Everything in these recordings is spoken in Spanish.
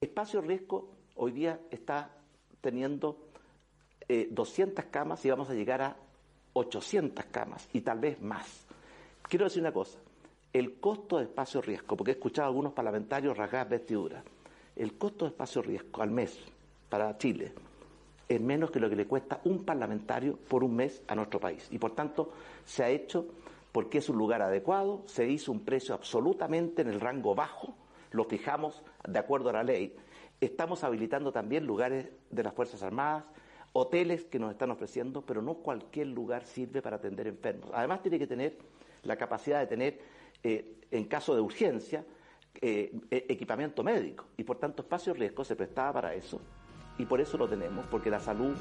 Espacio Riesgo hoy día está teniendo 200 eh, camas y vamos a llegar a 800 camas y tal vez más. Quiero decir una cosa, el costo de espacio riesgo, porque he escuchado a algunos parlamentarios rasgar vestiduras, el costo de espacio riesgo al mes para Chile es menos que lo que le cuesta un parlamentario por un mes a nuestro país. Y por tanto se ha hecho porque es un lugar adecuado, se hizo un precio absolutamente en el rango bajo, lo fijamos de acuerdo a la ley. Estamos habilitando también lugares de las Fuerzas Armadas, hoteles que nos están ofreciendo, pero no cualquier lugar sirve para atender enfermos. Además tiene que tener la capacidad de tener, eh, en caso de urgencia, eh, e-, equipamiento médico. Y por tanto, espacio riesgo se prestaba para eso. Y por eso lo tenemos, porque la salud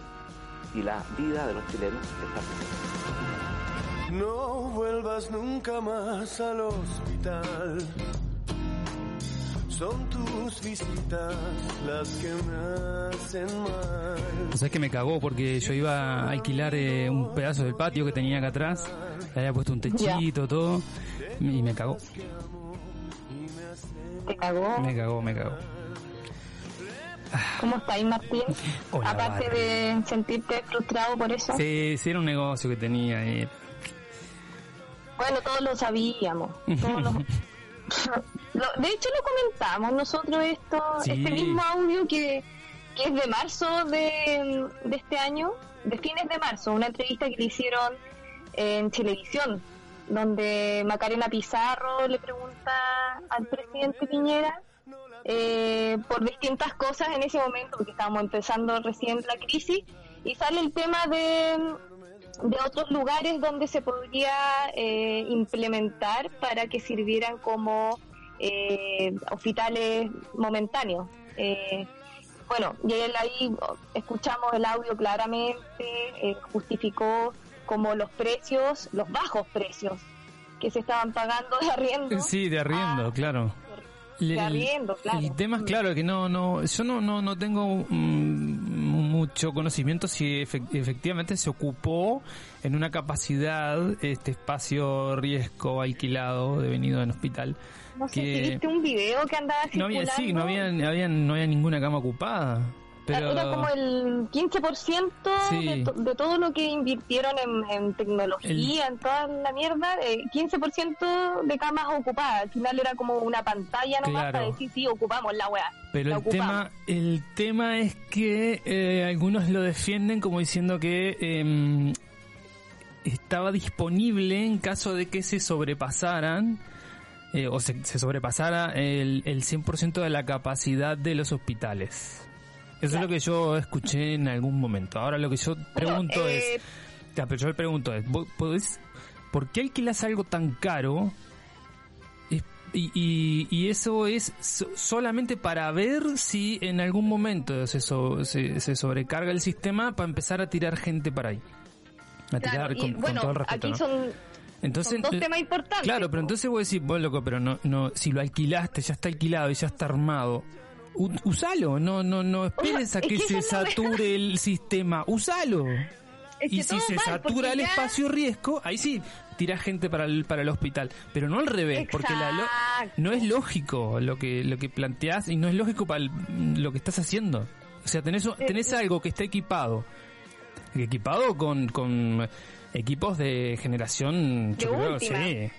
y la vida de los chilenos presentes. No vuelvas nunca más al hospital son tus visitas las que me hacen mal. O sea, es que me cagó porque yo iba a alquilar eh, un pedazo del patio que tenía acá atrás, le había puesto un techito, todo, y me cagó. ¿Te cagó? Me cagó, me cagó. ¿Cómo estáis, Martín? Aparte de sentirte frustrado por eso. Sí, sí, era un negocio que tenía. Y... Bueno, todos lo sabíamos. Todos lo... de hecho lo comentamos nosotros esto, este mismo audio que, es de marzo de, este año, de fines de marzo, una entrevista que le hicieron en televisión, donde Macarena Pizarro le pregunta al presidente Piñera eh, por distintas cosas en ese momento, porque estábamos empezando recién la crisis, y sale el tema de de otros lugares donde se podría eh, implementar para que sirvieran como eh, hospitales momentáneos. Eh, bueno, y él ahí escuchamos el audio claramente, justificó como los precios, los bajos precios que se estaban pagando de arriendo. Sí, de arriendo, claro. De arriendo, claro. El tema es claro que no, no, yo no, no, no tengo mm, mucho conocimiento si efectivamente se ocupó en una capacidad este espacio riesgo alquilado devenido en hospital. No sé si viste un video que andaba No había, sí, no había, había, no había ninguna cama ocupada. Pero... Era como el 15% de, todo lo que invirtieron en, tecnología, en toda la mierda, eh, 15% de camas ocupadas. Al final era como una pantalla nomás para decir, sí, ocupamos la weá. Pero el tema, el tema es que eh, algunos lo defienden como diciendo que eh, estaba disponible en caso de que se sobrepasaran eh, o se, se, sobrepasara el, el 100% de la capacidad de los hospitales. Eso es lo que yo escuché en algún momento. Ahora lo que yo pregunto es, eh, ya, pero yo le pregunto es, ¿podés, ¿por qué alquilas algo tan caro? Y, y, eso es solamente para ver si en algún momento se, se, sobrecarga el sistema para empezar a tirar gente para ahí. A tirar con, todo el respeto. Aquí son entonces, dos temas importantes. Claro, pero entonces voy a decir, bueno, loco, pero no, no, si lo alquilaste, ya está alquilado y ya está armado, usalo, no, no, no esperes a que, se sature el sistema, usalo. y si se satura el espacio riesgo, ahí sí, tira gente para el, para el hospital, pero no al revés, porque la, no es lógico lo que, lo que planteás y no es lógico para lo que estás haciendo. O sea, tenés, tenés algo que está equipado, equipado con, con equipos de generación, de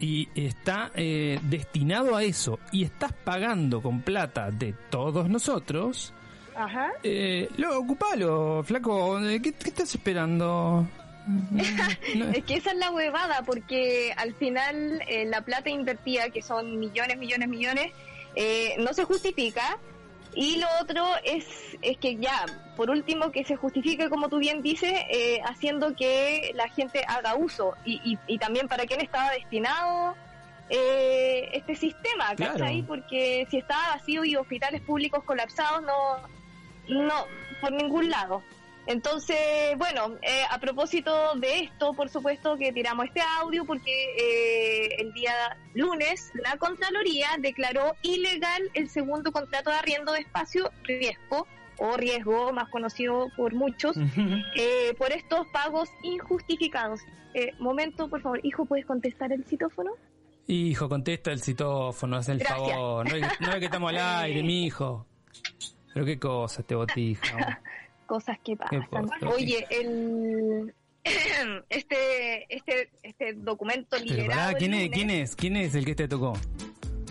y está eh, destinado a eso y estás pagando con plata de todos nosotros, Ajá. Eh, lo ocupalo, flaco. Eh, ¿Qué, estás esperando? es que esa es la huevada, porque al final eh, la plata invertida, que son millones, millones, millones, no se justifica y lo otro es, es que ya, por último, que se justifique, como tú bien dices, eh, haciendo que la gente haga uso y, y, también para quién estaba destinado eh, este sistema, ¿cachai? Porque si estaba vacío y hospitales públicos colapsados, no, no, por ningún lado. Entonces, bueno, eh, a propósito de esto, por supuesto que tiramos este audio porque eh, el día lunes la Contraloría declaró ilegal el segundo contrato de arriendo de espacio riesgo o riesgo, más conocido por muchos, eh, por estos pagos injustificados. momento, por favor, hijo, ¿puedes contestar el citófono? Hijo, contesta el citófono, haz el favor. No es, que estamos al aire, mi hijo. Pero qué cosa, este botija. Cosas que pasan. Oye, el este este este documento liberado. ¿quién, es, ¿Quién es? ¿Quién es el que te tocó?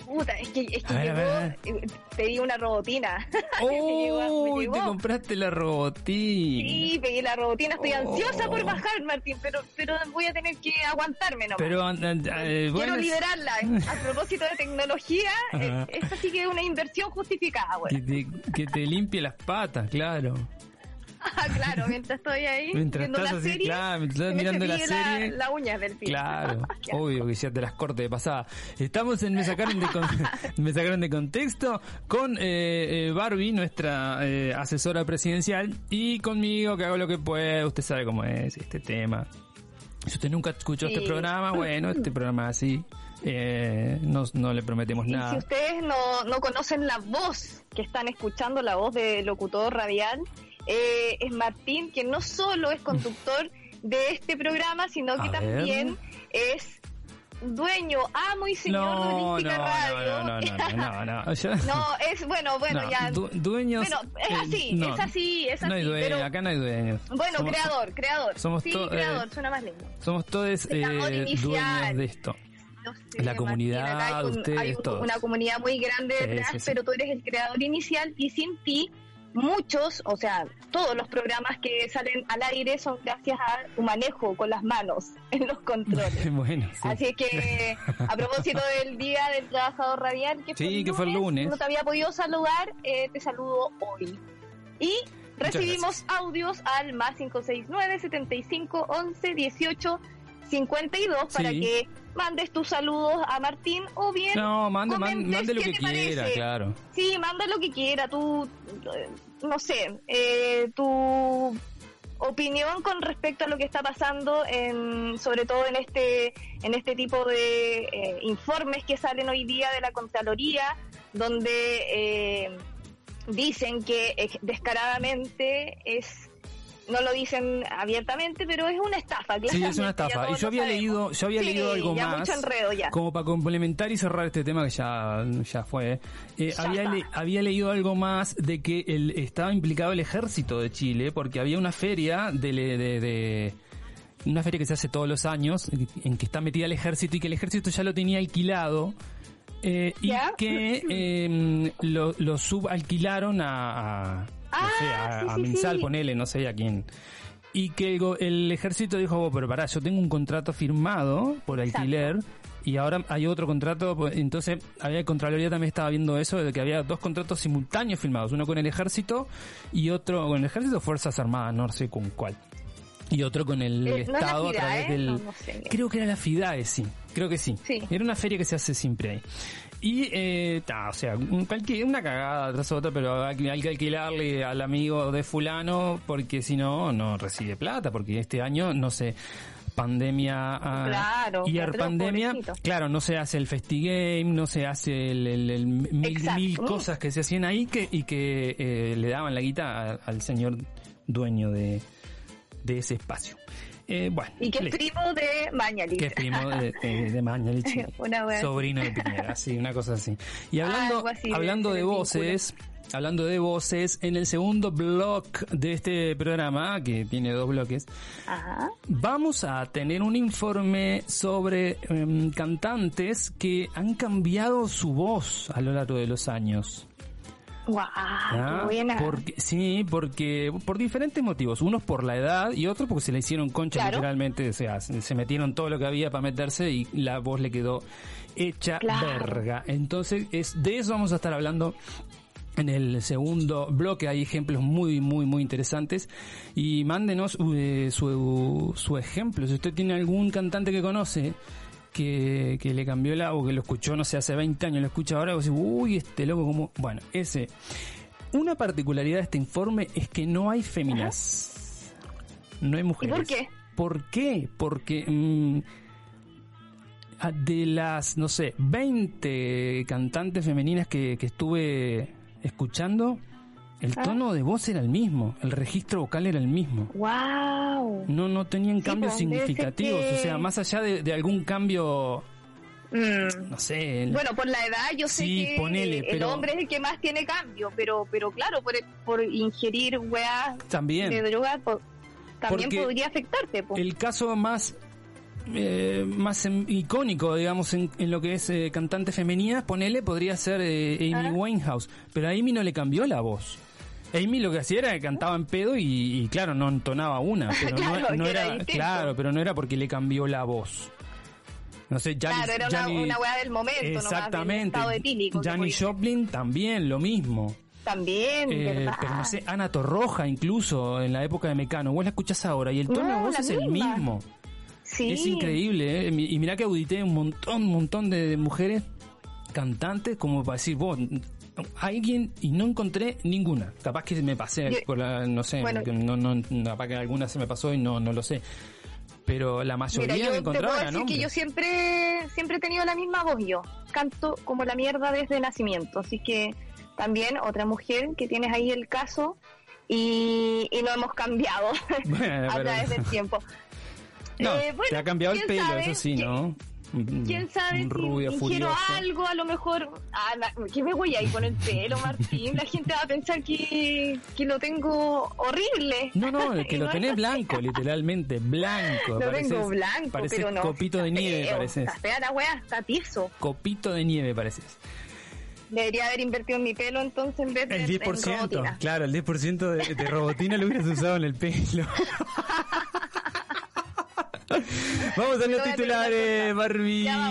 Puta, es que, es que llegó, eh, pedí una robotina. ¡Oh! te compraste la robotina. Sí, pedí la robotina. Estoy ansiosa por oh. bajar, Martín, pero pero voy a tener que aguantarme nomás. Pero, eh, Quiero liberarla. A propósito de tecnología, eh, esta sí que es una inversión justificada, Que te, que te limpie las patas, claro. Ah, claro, mientras estoy ahí mientras viendo estás la así, serie, claro, mientras mirando la serie. La, uña del pie. Claro, obvio que ya te las corte de pasada. Estamos en Me sacaron de, me sacaron de contexto con eh, eh, Barbie, nuestra eh, asesora presidencial, y conmigo que hago lo que puedo. Usted sabe cómo es este tema. Si usted nunca escuchó este programa, bueno, este programa así. Eh, no, no, le prometemos nada. Si ustedes no, no conocen la voz que están escuchando, la voz de locutor radial, eh, es Martín, que no solo es conductor de este programa, sino que también es dueño, amo y señor no, de Holística no, Radio. No, no, no, no, no, no, es bueno, bueno, ya. dueños. Bueno, es eh, así, es así, es así. No hay dueño, acá no hay dueños. Bueno, creador, creador. Somos sí, creador, suena más lindo. Somos todos eh, dueños de esto. la comunidad, hay, ustedes, hay una comunidad muy grande detrás, pero tú eres el creador inicial y sin ti muchos, o sea, todos los programas que salen al aire son gracias a tu manejo con las manos en los controles. bueno, Así que, a propósito del Día del Trabajador Radial, que, fue, el lunes, no te había podido saludar, eh, te saludo hoy. Y recibimos audios al más 569 75 11 18 52 para que mandes tus saludos a Martín o bien no mande, mande lo que quiera claro. Sí manda lo que quiera tú eh, no sé eh, tu opinión con respecto a lo que está pasando en sobre todo en este en este tipo de eh, informes que salen hoy día de la contraloría donde dicen que descaradamente es no lo dicen abiertamente, pero es una estafa. Sí, es una estafa. Y yo había leído, yo había leído algo más. Como para complementar y cerrar este tema que ya, ya fue. Eh, había, había leído algo más de que el, estaba implicado el ejército de Chile, porque había una feria de, de, una feria que se hace todos los años, en que está metida el ejército y que el ejército ya lo tenía alquilado. Eh, y que eh, lo, lo subalquilaron a no sé, a, ah, Minsal, ponele, no sé a quién. Y que el, ejército dijo, oh, pero pará, yo tengo un contrato firmado por alquiler y ahora hay otro contrato, pues, entonces había Contraloría también estaba viendo eso, de que había dos contratos simultáneos firmados, uno con el ejército y otro con el ejército Fuerzas Armadas, no sé con cuál. Y otro con el eh, Estado a través del... creo que era la FIDAE, sí. Creo que sí. sí. Era una feria que se hace siempre ahí. Y, eh, o sea, cualquier, una cagada tras otra, pero hay, que alquilarle al amigo de fulano porque si no, no recibe plata, porque este año, no sé, pandemia ah, claro, y pandemia claro no se hace el festigame no se hace el, mil, cosas que se hacían ahí que y que eh, le daban la guita al señor dueño de, de ese espacio eh, bueno, y que es primo de Mañalich. Que es primo de, de, Mañalich. sobrino de Piñera, sí, una cosa así. Y hablando, hablando de voces, hablando de voces, en el segundo block de este programa, que tiene dos bloques, vamos a tener un informe sobre em, cantantes que han cambiado su voz a lo largo de los años. Wow, buena. Porque, sí, porque por diferentes motivos. Unos por la edad y otros porque se le hicieron concha literalmente. O sea, se metieron todo lo que había para meterse y la voz le quedó hecha verga. Entonces, es de eso vamos a estar hablando en el segundo bloque hay ejemplos muy, muy, muy interesantes. Y mándenos eh, su, su ejemplo. Si usted tiene algún cantante que conoce que, que le cambió la o que lo escuchó, no sé, hace 20 años, lo escucha ahora y vos decís, uy, este loco como... Bueno, ese... Una particularidad de este informe es que no hay féminas. No hay mujeres. ¿Y por qué? ¿Por qué? Porque mm, de las, no sé, 20 cantantes femeninas que, que estuve escuchando, el ah. tono de voz era el mismo, el registro vocal era el mismo. ¡Wow! No, no tenían cambios significativos, o sea, más allá de, algún cambio Mm. No sé. Bueno, por la edad yo sé Sí, que ponele, el pero- hombre es el que más tiene cambio, pero pero claro, por, por ingerir weas También. de droga po- también Porque podría afectarte. po. El caso más eh, más em- icónico, digamos, en, en lo que es eh, cantante femenina, ponele, podría ser eh, Amy Ah. Winehouse. Pero a Amy no le cambió la voz. Amy lo que hacía era que cantaba en pedo y, y, claro, no entonaba una. Pero no- Claro, no, era era, distinto. claro, pero no era porque le cambió la voz. No sé, Janis, Claro, era una, Janis- una wea del momento, nomás, del Exactamente. Janis fue. Joplin también, lo mismo. También, Eh, ¿verdad? pero no sé, Ana Torroja incluso en la época de Mecano. Vos la escuchás ahora y el tono No, de voz la es el mismo. Sí. Es increíble, ¿eh? Y mirá que audité un montón, un montón de, de mujeres cantantes como para decir, vos, alguien, y no encontré ninguna. Capaz que me pasé Yo- por la, no sé, Bueno. no, no, capaz que alguna se me pasó y no, no lo sé. Pero la mayoría Mira, yo que te puedo encontraba decir que yo siempre, siempre he tenido la misma voz yo. Canto como la mierda desde nacimiento. Así que también otra mujer que tienes ahí el caso y, y lo hemos cambiado Bueno, a pero- través del tiempo. No, Eh, bueno, te ha cambiado el ¿quién pelo, sabe? eso sí, ¿Quién- ¿no? ¿Quién sabe un rubio si ingiero furioso. algo? A lo mejor... Ah, na- ¿Qué me voy a ir con el pelo, Martín? La gente va a pensar que, que lo tengo horrible. No, no, el que lo tenés blanco, literalmente, blanco. Lo pareces- tengo blanco, pareces pero no. copito de nieve, pareces. Está fea la wea, está tieso. Copito de nieve, pareces. Debería haber invertido en mi pelo entonces en vez de El en 10%, robotina. claro, el 10% de, de robotina lo hubieras usado en el pelo. Vamos a los titulares, Barbie. Ya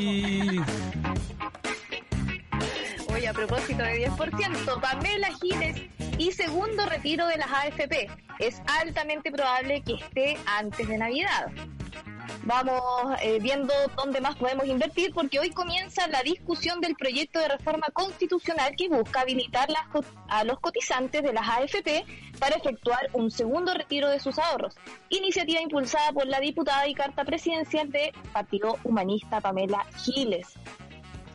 Oye, a propósito de 10%, Pamela Giles y segundo retiro de las AFP. Es altamente probable que esté antes de Navidad. Vamos eh, viendo dónde más podemos invertir porque hoy comienza la discusión del proyecto de reforma constitucional que busca habilitar las a los cotizantes de las AFP para efectuar un segundo retiro de sus ahorros. Iniciativa impulsada por la diputada y carta presidencial de Partido Humanista Pamela Giles.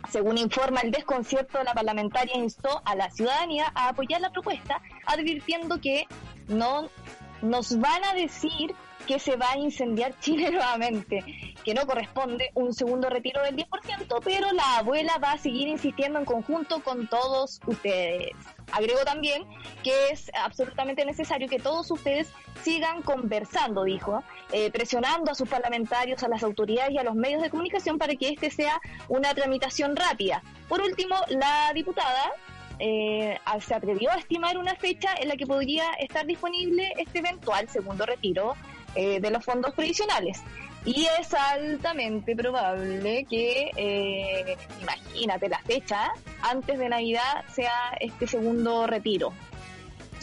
Según informa el desconcierto, la parlamentaria instó a la ciudadanía a apoyar la propuesta, advirtiendo que no nos van a decir que se va a incendiar Chile nuevamente, que no corresponde un segundo retiro del 10%, pero la abuela va a seguir insistiendo en conjunto con todos ustedes. Agregó también que es absolutamente necesario que todos ustedes sigan conversando, dijo, eh, presionando a sus parlamentarios, a las autoridades y a los medios de comunicación para que este sea una tramitación rápida. Por último, la diputada eh, se atrevió a estimar una fecha en la que podría estar disponible este eventual segundo retiro eh, de los fondos previsionales. Y es altamente probable que, eh, imagínate la fecha, antes de Navidad sea este segundo retiro.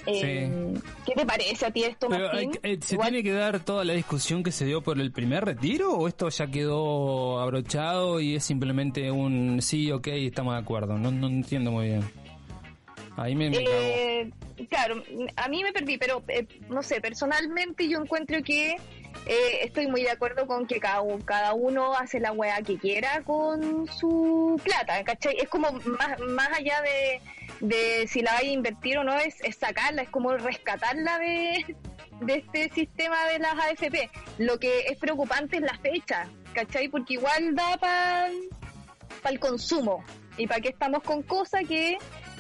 Eh, ¿Qué te parece a ti esto, Pero Martín? eh, ¿se Igual- tiene que dar toda la discusión que se dio por el primer retiro o esto ya quedó abrochado y es simplemente un sí, ok, estamos de acuerdo? No, no entiendo muy bien. Ahí me, me. Eh, claro, a mí me perdí, pero eh, no sé, personalmente yo encuentro que eh, estoy muy de acuerdo con que cada, cada uno hace la weá que quiera con su plata, ¿cachai? Es como más, más allá de, de si la vaya a invertir o no, es, sacarla, es como rescatarla de, de este sistema de las AFP. Lo que es preocupante es la fecha, ¿cachai? Porque igual da para el consumo. ¿Y para qué estamos con cosas que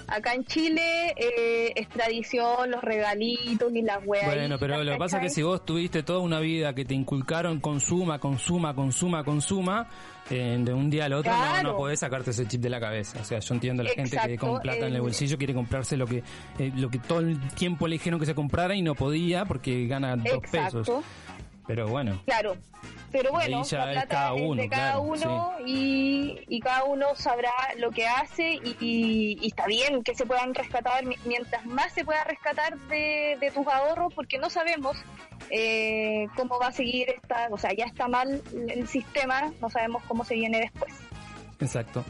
acá en Chile eh, es tradición, los regalitos y las weas? Bueno, pero lo que pasa es que si vos tuviste toda una vida que te inculcaron consuma, consuma, consuma, consuma, eh, de un día al otro no, Claro. no podés sacarte ese chip de la cabeza. O sea, yo entiendo a la gente que con plata en el eh, bolsillo quiere comprarse lo que eh, lo que todo el tiempo le dijeron que se comprara y no podía porque gana dos pesos. Pero bueno, claro. Pero bueno, la plata cada uno, de cada claro, uno y, y cada uno sabrá lo que hace y, y- y está bien que se puedan rescatar mi- mientras más se pueda rescatar de, de tus ahorros porque no sabemos eh, cómo va a seguir esta, o sea, ya está mal el sistema, no sabemos cómo se viene después. exacto.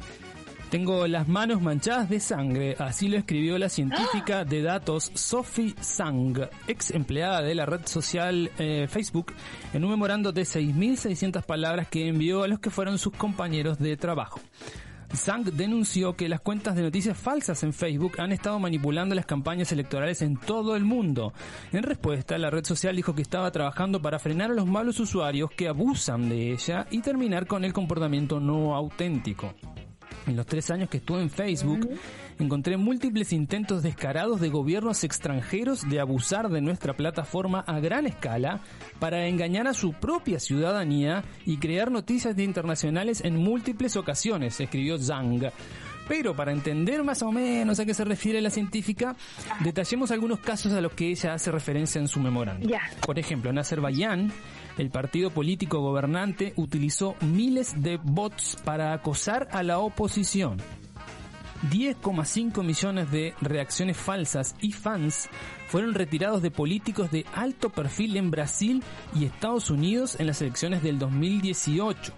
Tengo las manos manchadas de sangre, así lo escribió la científica de datos Sophie Sang, ex empleada de la red social eh, Facebook, en un memorando de 6.600 palabras que envió a los que fueron sus compañeros de trabajo. Zhang denunció que las cuentas de noticias falsas en Facebook han estado manipulando las campañas electorales en todo el mundo. En respuesta, la red social dijo que estaba trabajando para frenar a los malos usuarios que abusan de ella y terminar con el comportamiento no auténtico. En los tres años que estuve en Facebook, encontré múltiples intentos descarados de gobiernos extranjeros de abusar de nuestra plataforma a gran escala para engañar a su propia ciudadanía y crear noticias internacionales en múltiples ocasiones, escribió Zhang. Pero para entender más o menos a qué se refiere la científica, detallemos algunos casos a los que ella hace referencia en su memorándum. Por ejemplo, en Azerbaiyán, el partido político gobernante utilizó miles de bots para acosar a la oposición. 10,5 millones de reacciones falsas y fans fueron retirados de políticos de alto perfil en Brasil y Estados Unidos en las elecciones del 2018.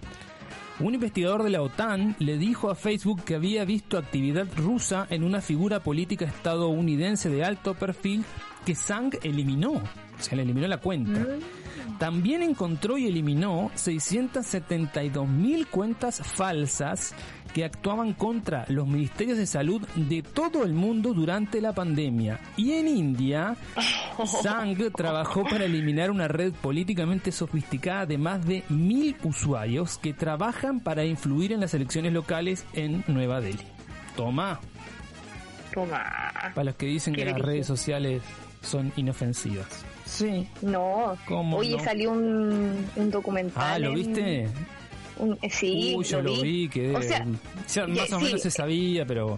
Un investigador de la OTAN le dijo a Facebook que había visto actividad rusa en una figura política estadounidense de alto perfil que Zhang eliminó. O sea, le eliminó la cuenta. También encontró y eliminó 672 mil cuentas falsas que actuaban contra los ministerios de salud de todo el mundo durante la pandemia. Y en India, Zhang trabajó para eliminar una red políticamente sofisticada de más de mil usuarios que trabajan para influir en las elecciones locales en Nueva Delhi. Toma. Toma. Para los que dicen que las redes sociales son inofensivas. Sí. No. ¿Cómo Oye, salió un, un, documental. Ah, ¿lo viste? Un, eh, sí, Uy, yo lo vi, que o sea, más o menos se sabía, pero...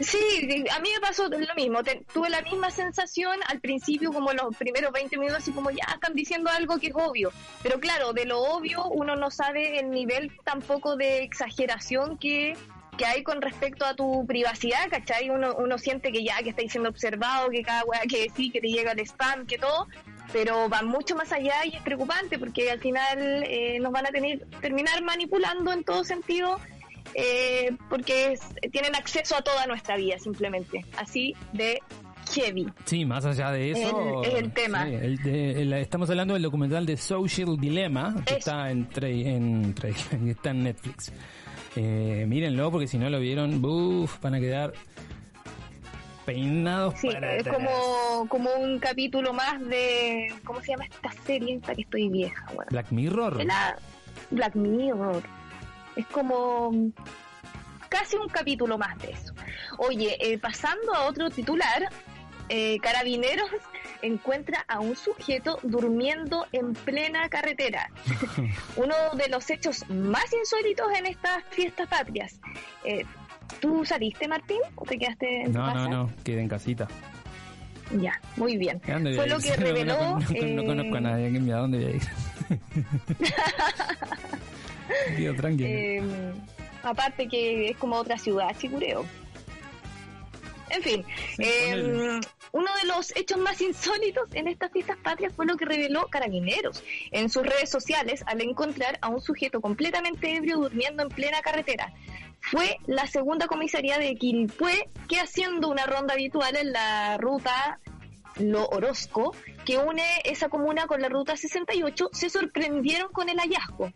Sí, a mí me pasó lo mismo. tuve la misma sensación al principio, como los primeros 20 minutos, así como ya están diciendo algo que es obvio. Pero claro, de lo obvio uno no sabe el nivel tampoco de exageración que, que hay con respecto a tu privacidad, ¿cachai? Uno, uno siente que ya que está siendo observado, que cada weá que sí, que te llega el spam, que todo pero va mucho más allá y es preocupante porque al final eh, nos van a tener, terminar manipulando en todo sentido eh, porque tienen acceso a toda nuestra vida simplemente, así de heavy. Sí, más allá de eso. Es el, tema. estamos hablando del documental de Social Dilemma, que está en, en, está en Netflix. Eh, mírenlo porque si no lo vieron, buf, van a quedar peinados sí, es como, como un capítulo más de. ¿Cómo se llama esta serie? Esta que estoy vieja, Black Mirror. Black Mirror. Es como casi un capítulo más de eso. Oye, eh, pasando a otro titular, eh, Carabineros encuentra a un sujeto durmiendo en plena carretera. Uno de los hechos más insólitos en estas fiestas patrias. Eh, ¿Tú saliste, Martín, o te quedaste en no, tu casa? No, no, quedé en casita. Ya, muy bien. Fue lo que reveló... No, no, conozco a nadie, ¿a dónde voy a ir? Tío, tranquilo. Eh, aparte que es como otra ciudad, Chicureo. En fin, eh, uno de los hechos más insólitos en estas fiestas patrias fue lo que reveló Carabineros en sus redes sociales al encontrar a un sujeto completamente ebrio durmiendo en plena carretera. Fue la segunda comisaría de Quilpué que haciendo una ronda habitual en la ruta Lo Orozco, que une esa comuna con la ruta 68, se sorprendieron con el hallazgo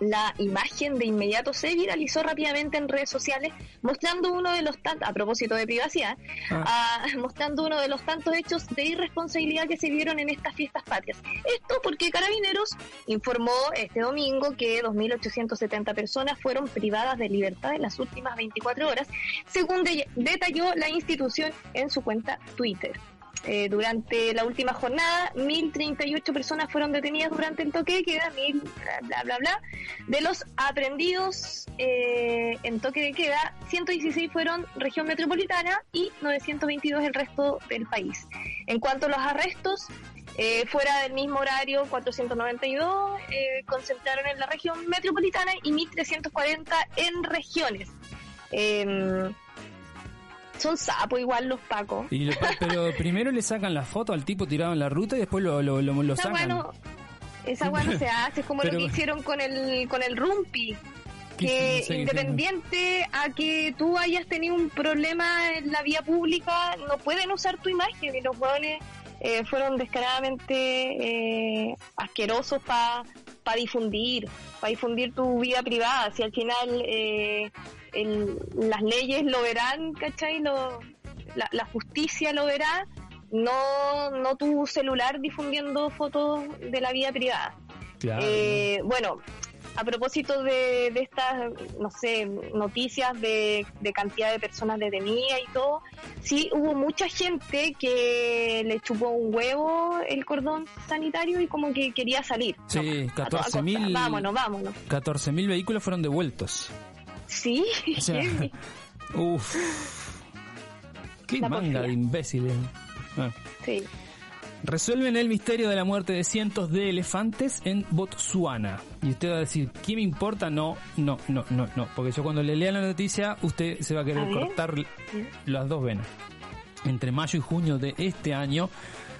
la imagen de inmediato se viralizó rápidamente en redes sociales, mostrando uno de los tantos, a propósito de privacidad, ah. Ah, mostrando uno de los tantos hechos de irresponsabilidad que se vieron en estas fiestas patrias. Esto porque Carabineros informó este domingo que 2.870 personas fueron privadas de libertad en las últimas 24 horas, según detalló la institución en su cuenta Twitter. Eh, durante la última jornada, 1.038 personas fueron detenidas durante el toque de queda, mil, bla, bla, bla, De los aprendidos eh, en toque de queda, 116 fueron región metropolitana y 922 el resto del país. En cuanto a los arrestos, eh, fuera del mismo horario, 492 concentraron en la región metropolitana y 1.340 en regiones. Son sapos igual los pacos. pero primero le sacan la foto al tipo tirado en la ruta y después lo, lo, lo, sacan. Bueno, esa bueno se hace, es como lo que hicieron con el, con el Rumpi. Que independiente a que tú hayas tenido un problema en la vía pública, no pueden usar tu imagen y los jóvenes eh, fueron descaradamente eh, asquerosos para pa difundir, para difundir tu vida privada. Si al final eh, las leyes lo verán, ¿cachai? Lo, la, justicia lo verá, no, no tu celular difundiendo fotos de la vida privada. Eh, bueno, a propósito de, estas, no sé, noticias de, cantidad de personas detenidas y todo, sí hubo mucha gente que le chupó un huevo el cordón sanitario y como que quería salir. Sí, 14 mil. Vámonos, vámonos. 14 mil vehículos fueron devueltos. Sí. O Qué manga de imbéciles. Ah. Sí. Resuelven el misterio de la muerte de cientos de elefantes en Botsuana. Y usted va a decir, ¿qué me importa? No, no, no, no, no. Porque yo cuando le lea la noticia, usted se va a querer cortar las dos venas. Entre mayo y junio de este año,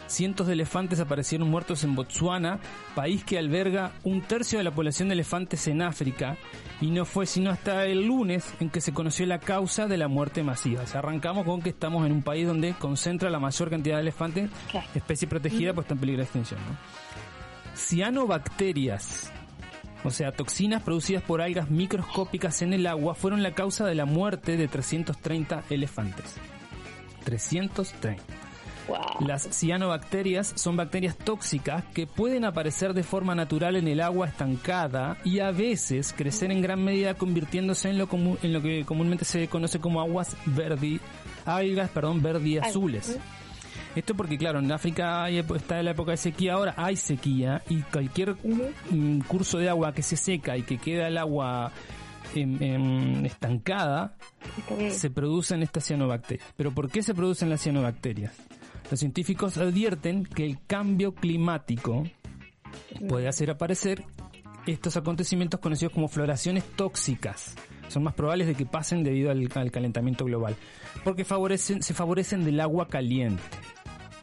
cientos de elefantes aparecieron muertos en Botsuana, país que alberga un tercio de la población de elefantes en África, y no fue sino hasta el lunes en que se conoció la causa de la muerte masiva. O arrancamos con que estamos en un país donde concentra la mayor cantidad de elefantes, especie protegida, pues está en peligro de extinción. Cianobacterias, o sea, toxinas producidas por algas microscópicas en el agua, fueron la causa de la muerte de 330 elefantes. 330. Las cianobacterias son bacterias tóxicas que pueden aparecer de forma natural en el agua estancada y a veces crecer en gran medida convirtiéndose en lo, en lo que comúnmente se conoce como aguas verdi, algas, perdón, verdi azules. Esto porque, claro, en África está en la época de sequía, ahora hay sequía y cualquier mm, curso de agua que se seca y que queda el agua estancada, se producen estas cianobacterias. ¿Pero por qué se producen las cianobacterias? Los científicos advierten que el cambio climático puede hacer aparecer estos acontecimientos conocidos como floraciones tóxicas. Son más probables de que pasen debido al, calentamiento global, porque favorecen, se favorecen del agua caliente.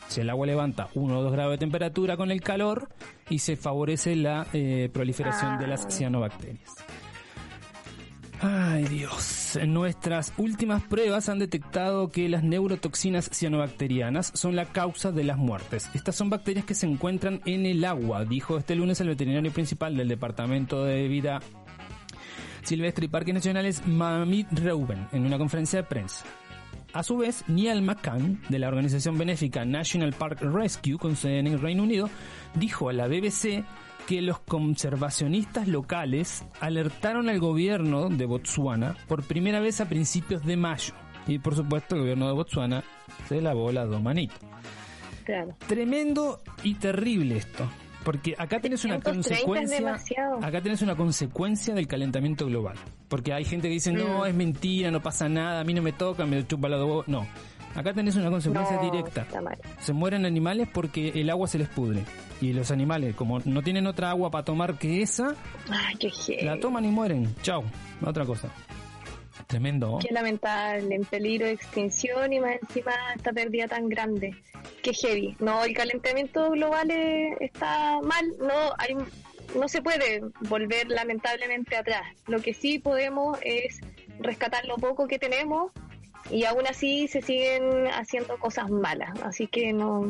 Si el agua levanta 1 o 2 grados de temperatura con el calor y se favorece la eh, proliferación de las ah. cianobacterias. Ay Dios, nuestras últimas pruebas han detectado que las neurotoxinas cianobacterianas son la causa de las muertes. Estas son bacterias que se encuentran en el agua, dijo este lunes el veterinario principal del Departamento de Vida Silvestre y Parques Nacionales, Mamit Reuben, en una conferencia de prensa. A su vez, Neil McCann, de la organización benéfica National Park Rescue, con sede en el Reino Unido, dijo a la BBC que los conservacionistas locales alertaron al gobierno de Botsuana por primera vez a principios de mayo. Y por supuesto el gobierno de Botsuana se lavó las dos manitos. Tremendo y terrible esto. Porque acá tienes una consecuencia. Acá tienes una consecuencia del calentamiento global. Porque hay gente que dice, no, mm. es mentira, no pasa nada, a mí no me toca, me chupa la dos. No. Acá tenés una consecuencia directa. Se mueren animales porque el agua se les pudre. Y los animales, como no tienen otra agua para tomar que esa, la toman y mueren. Chao. Otra cosa. Tremendo. Qué lamentable, en peligro de extinción y más encima esta pérdida tan grande. Qué heavy. No, el calentamiento global está mal. No, hay, no se puede volver lamentablemente atrás. Lo que sí podemos es rescatar lo poco que tenemos y aún así se siguen haciendo cosas malas. Así que no.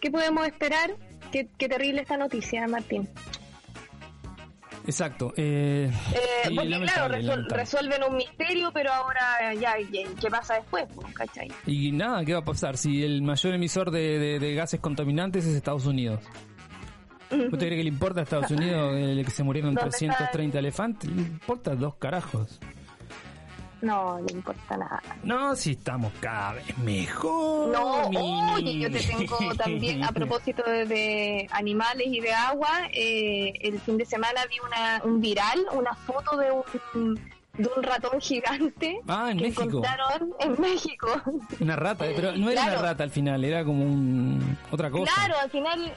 ¿Qué podemos esperar? Qué, terrible esta noticia, Martín. Exacto. Eh, eh porque claro, resuelven un misterio, pero ahora ya, ¿qué pasa después? ¿cachai? Y nada, ¿qué va a pasar? Si el mayor emisor de, gases contaminantes es Estados Unidos. ¿Usted cree que le importa a Estados Unidos el que se murieron 330 elefantes? Le importa dos carajos. No, no importa nada. No, si estamos cada vez mejor. No, oye, yo te tengo también, a propósito de, animales y de agua, eh, el fin de semana vi una, un viral, una foto de un de un ratón gigante ah, en México. encontraron en México. Una rata, pero no era una rata al final, era como un otra cosa. Claro, al final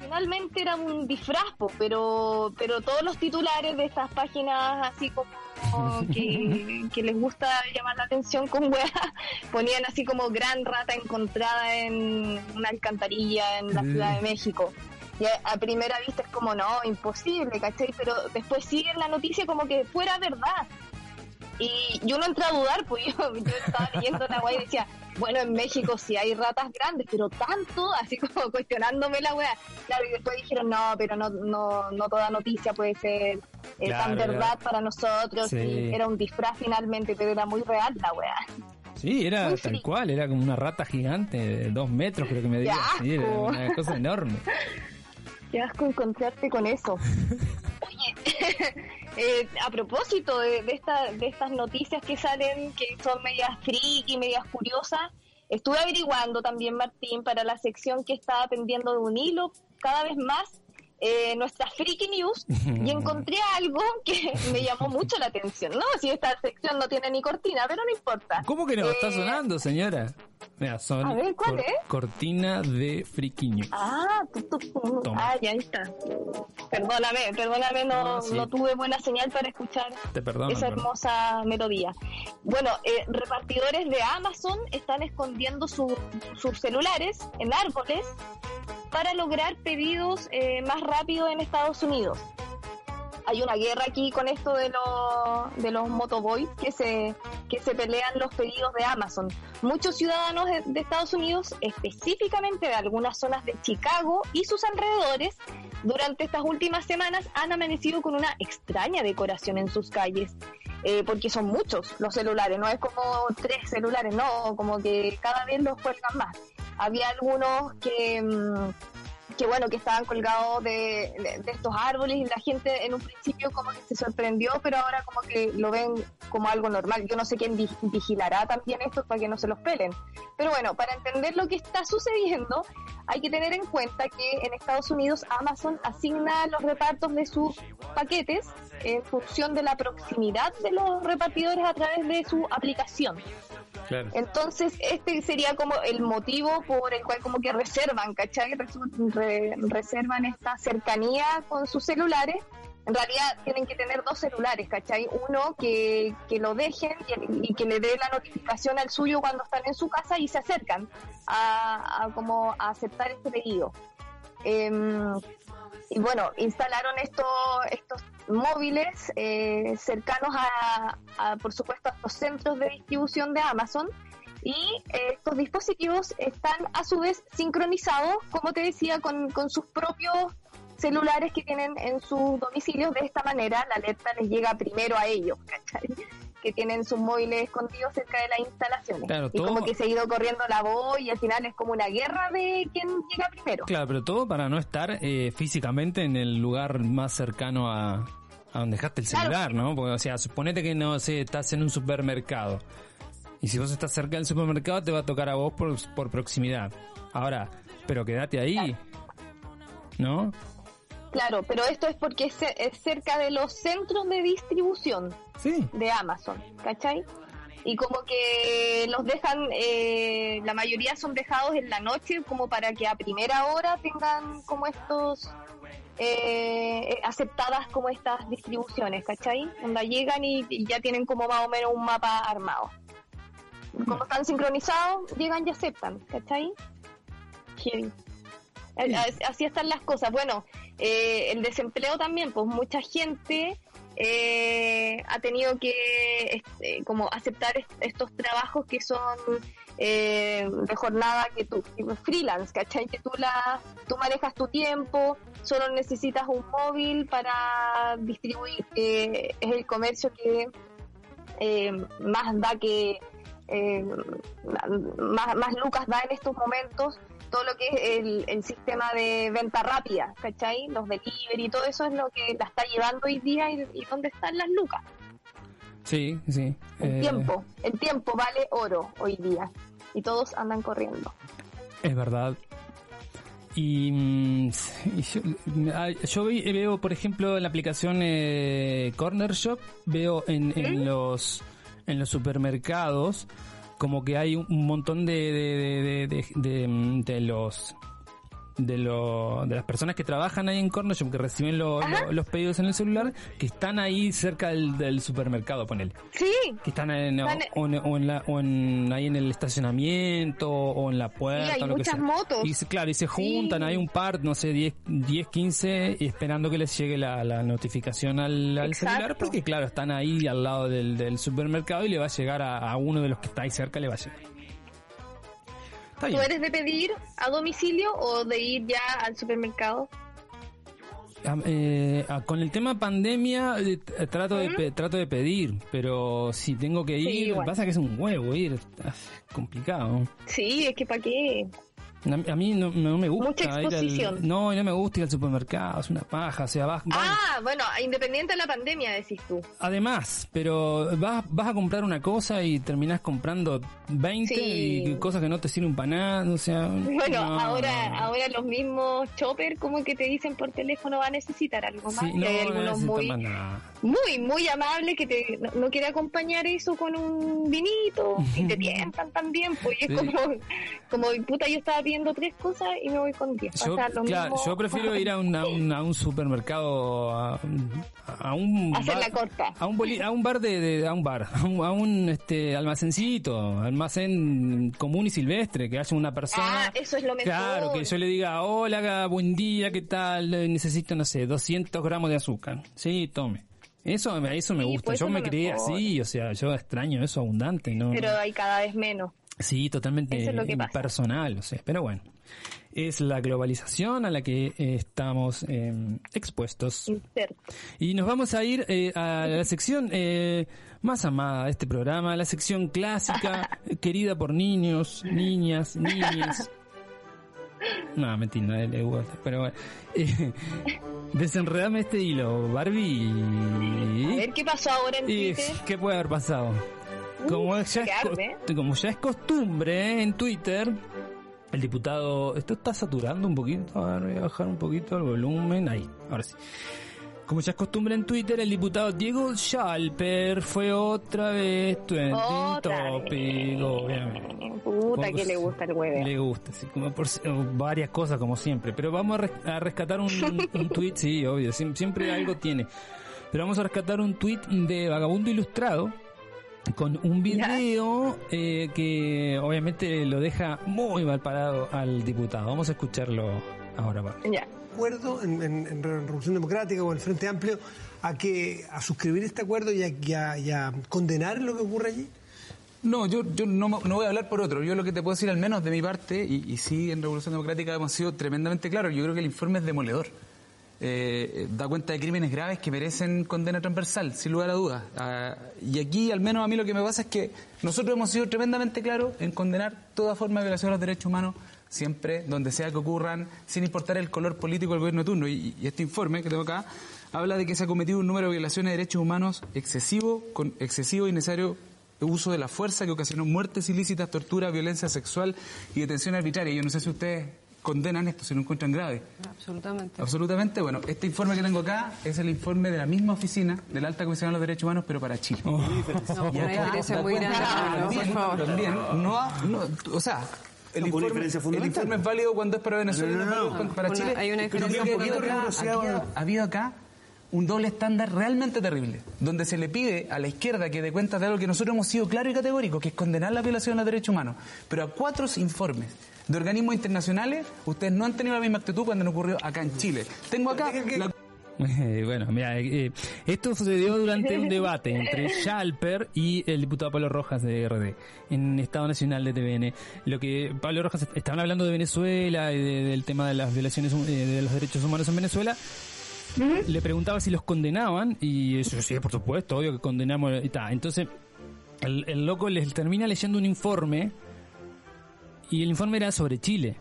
finalmente era un disfraz, pero pero todos los titulares de estas páginas así como que, les gusta llamar la atención con weas, ponían así como gran rata encontrada en una alcantarilla en la Ciudad de México. Y a, primera vista es como, no, imposible, ¿cachai? Pero después sigue la noticia como que fuera verdad. Y yo no entré a dudar, pues yo, estaba leyendo la weá y decía, bueno, en México sí hay ratas grandes, pero tanto, así como cuestionándome la weá. Claro, y después dijeron, no, pero no, no, no toda noticia puede ser eh, tan verdad para nosotros. era un disfraz finalmente, pero era muy real la weá. Sí, era tal cual, era como una rata gigante de dos metros, creo que me dio. Sí, era una cosa enorme. Qué asco encontrarte con eso. Oye, eh, a propósito de, de, de estas noticias que salen, que son medias friki, medias curiosas, estuve averiguando también, Martín, para la sección que estaba pendiendo de un hilo cada vez más eh, nuestra Freaky News y encontré algo que me llamó mucho la atención. No, si esta sección no tiene ni cortina, pero no importa. ¿Cómo que no está eh, sonando, señora? Mira, son a ver, ¿cuál es? cortina de Freaky News. Ah, ah, ya está. Perdóname, perdóname, no, no, tuve buena señal para escuchar esa hermosa melodía. Bueno, eh, repartidores de Amazon están escondiendo sus celulares en árboles para lograr pedidos eh, más rápido en Estados Unidos. Hay una guerra aquí con esto de, los de los motoboys que se, que se pelean los pedidos de Amazon. Muchos ciudadanos de, Estados Unidos, específicamente de algunas zonas de Chicago y sus alrededores, durante estas últimas semanas han amanecido con una extraña decoración en sus calles. Eh, porque son muchos los celulares, no es como tres celulares, no, como que cada vez los cuelgan más había algunos que, mm, que bueno, que estaban colgados de, estos árboles y la gente en un principio como que se sorprendió, pero ahora como que lo ven como algo normal. Yo no sé quién vigilará también esto para que no se los pelen. Pero bueno, para entender lo que está sucediendo, hay que tener en cuenta que en Estados Unidos Amazon asigna los repartos de sus paquetes en función de la proximidad de los repartidores a través de su aplicación. Entonces, este sería como el motivo por el cual como que reservan, ¿cachai? reservan esta cercanía con sus celulares. En realidad tienen que tener dos celulares, ¿cachai? Uno que, que lo dejen y, que le dé la notificación al suyo cuando están en su casa y se acercan a, como a aceptar este pedido. Em, y bueno, instalaron estos estos móviles eh, cercanos a, por supuesto, a estos centros de distribución de Amazon. Y eh, estos dispositivos están a su vez sincronizados, como te decía, con, con sus propios celulares que tienen en sus domicilios. De esta manera, la alerta les llega primero a ellos, ¿cachai? Que tienen sus móviles escondidos cerca de las instalaciones. y como que se ha ido corriendo la voz y al final es como una guerra de quién llega primero. Claro, pero todo para no estar eh, físicamente en el lugar más cercano a, a donde dejaste el celular, ¿no? Porque, o sea, suponete que no sé, estás en un supermercado. Y si vos estás cerca del supermercado, te va a tocar a vos por, por proximidad. Ahora, pero quédate ahí, ¿no? Claro, pero esto es porque es, cerca de los centros de distribución de Amazon, ¿cachai? Y como que los dejan, eh, la mayoría son dejados en la noche como para que a primera hora tengan como estos, eh, aceptadas como estas distribuciones, ¿cachai? Donde llegan y, ya tienen como más o menos un mapa armado. Como están sincronizados, llegan y aceptan, ¿cachai? Así están las cosas. Bueno, eh, el desempleo también, pues mucha gente eh, ha tenido que este, como aceptar estos trabajos que son eh, de jornada que tú, freelance, ¿cachai? Que tú, la, tú manejas tu tiempo, solo necesitas un móvil para distribuir. es el comercio que más da que más, más lucas da en estos momentos todo lo que es el, sistema de venta rápida, ¿cachai? Los delivery y todo eso es lo que la está llevando hoy día y, dónde están las lucas. Sí, sí. El eh, tiempo, el tiempo vale oro hoy día y todos andan corriendo. Es verdad. Y, mm, yo, veo, por ejemplo, en la aplicación eh, Corner Shop, veo en, en los en los supermercados como que hay un montón de, de, de, de, los de, lo, de las personas que trabajan ahí en Cornershop, que reciben lo- lo- los pedidos en el celular, que están ahí cerca del, del supermercado, ponele. Sí, Que están en, o, Están- o en, o en la, o en- ahí en el estacionamiento o en la puerta. Sí, hay o lo que muchas sea. motos. Y se- claro, y se juntan, Sí. hay un par, no sé, 10, 10 15, y esperando que les llegue la, la notificación al, celular, porque claro, están ahí al lado del, del supermercado y le va a llegar a, a uno de los que está ahí cerca, le va a llegar. Está ¿tú bien. eres de pedir a domicilio o de ir ya al supermercado? Eh, con el tema pandemia eh, t- trato de pe- trato de pedir, pero si tengo que Sí, ir, igual. pasa que es un huevo ir, ah, complicado. Sí, es que para qué. A, mí no, no me gusta Mucha ir al, exposición. no, y no me gusta ir al supermercado, es una paja, o sea, vas, vas- Ah, bueno, independiente de la pandemia, decís tú. además, pero vas, vas a comprar una cosa y terminás comprando 20 Sí. y cosas que no te sirven para nada, o sea, Bueno, no. ahora ahora los mismos chopper como que te dicen por teléfono va a necesitar algo más. Sí, no, hay no algunos muy, muy, muy amables que te, no, quiere acompañar eso con un vinito y te tientan también, pues y es Sí. como, como puta, yo estaba pidiendo tres cosas y me voy con diez. Yo, o sea, lo claro, mismo- yo prefiero ir a un, a un, a un supermercado, a, a un Hacer bar, la corta. a un boli- a un bar de, de- a un bar, a un, a un, este almacencito, almacén común y silvestre, que haya una persona. Ah, eso es lo mejor. Claro, que yo le diga, hola, buen día, ¿qué tal? Necesito, no sé, 200 gramos de azúcar. Sí, tome. Eso, eso me Sí, gusta. pues yo me mejor. así, o sea, yo extraño eso abundante, ¿no? Pero hay cada vez menos. Sí, totalmente Eso es lo que personal, o sea, pero bueno. Es la globalización a la que eh, estamos eh, expuestos. Inserto. Y nos vamos a ir eh, a la sección eh, más amada de este programa, la sección clásica, querida por niños, niñas, niñas. No, mentira, le gusta, pero bueno. Eh, desenredame este hilo, A Barbie. ver qué pasó ahora en Twitter. ¿Qué puede haber pasado? Como ya, es, arde. como ya es costumbre ¿eh? en Twitter, el diputado... Esto está saturando un poquito, a ver, voy a bajar un poquito el volumen, ahí, ahora sí. Como ya es costumbre en Twitter, el diputado Diego Schalper fue otra vez trending topic, obviamente. Puta que le gusta el hueve. Le gusta, sí, como por, varias cosas como siempre. Pero vamos a, res- a rescatar un, un tweet, sí, obvio, siem- siempre algo tiene. Pero vamos a rescatar un tweet de Vagabundo Ilustrado con un video eh, que obviamente lo deja muy mal parado al diputado. Vamos a escucharlo ahora, Pablo. Ya. acuerdo en, en- en Revolución Democrática o en el Frente Amplio a que a suscribir este acuerdo y a, y a- y a condenar lo que ocurre allí? No, yo, yo no, no voy a hablar por otro. Yo lo que te puedo decir, al menos de mi parte, y, y sí, en Revolución Democrática hemos sido tremendamente claros. Yo creo que el informe es demoledor. Eh, da cuenta de crímenes graves que merecen condena transversal, sin lugar a dudas. Ah, y aquí, al menos a mí lo que me pasa es que nosotros hemos sido tremendamente claros en condenar toda forma de violación a los derechos humanos, siempre, donde sea que ocurran, sin importar el color político del gobierno de turno. Y, y este informe que tengo acá habla de que se ha cometido un número de violaciones de derechos humanos excesivo, con excesivo y necesario uso de la fuerza que ocasionó muertes ilícitas, tortura, violencia sexual y detención arbitraria. Yo no sé si ustedes condenan esto, si lo encuentran grave. Absolutamente. Absolutamente. Bueno, este informe que tengo acá es el informe de la misma oficina de la Alta Comisión de los Derechos Humanos, pero para Chile. No, Y acá muy ¿no? por también, favor. también, no, ha- no, o sea, el informe, diferencia el informe es válido cuando es para Venezuela y no, No, no, para Chile. hay una Pero diferencia que un poquito acá acá un doble estándar realmente terrible, donde se le pide a la izquierda que dé cuenta de algo que nosotros hemos sido claros y categóricos, que es condenar la violación de los derechos humanos. Pero a cuatro informes de organismos internacionales, ustedes no han tenido la misma actitud cuando no ocurrió acá en Chile. Tengo acá la Eh, bueno, mira, eh, esto sucedió durante un debate entre Schalper y el diputado Pablo Rojas de RD en Estado Nacional de TVN. Lo que Pablo Rojas estaban hablando de Venezuela y de- del tema de las violaciones eh, de los derechos humanos en Venezuela. Le preguntaba si los condenaban y eso sí, por supuesto, obvio que condenamos y tal. Entonces el, el loco les termina leyendo un informe y el informe era sobre Chile.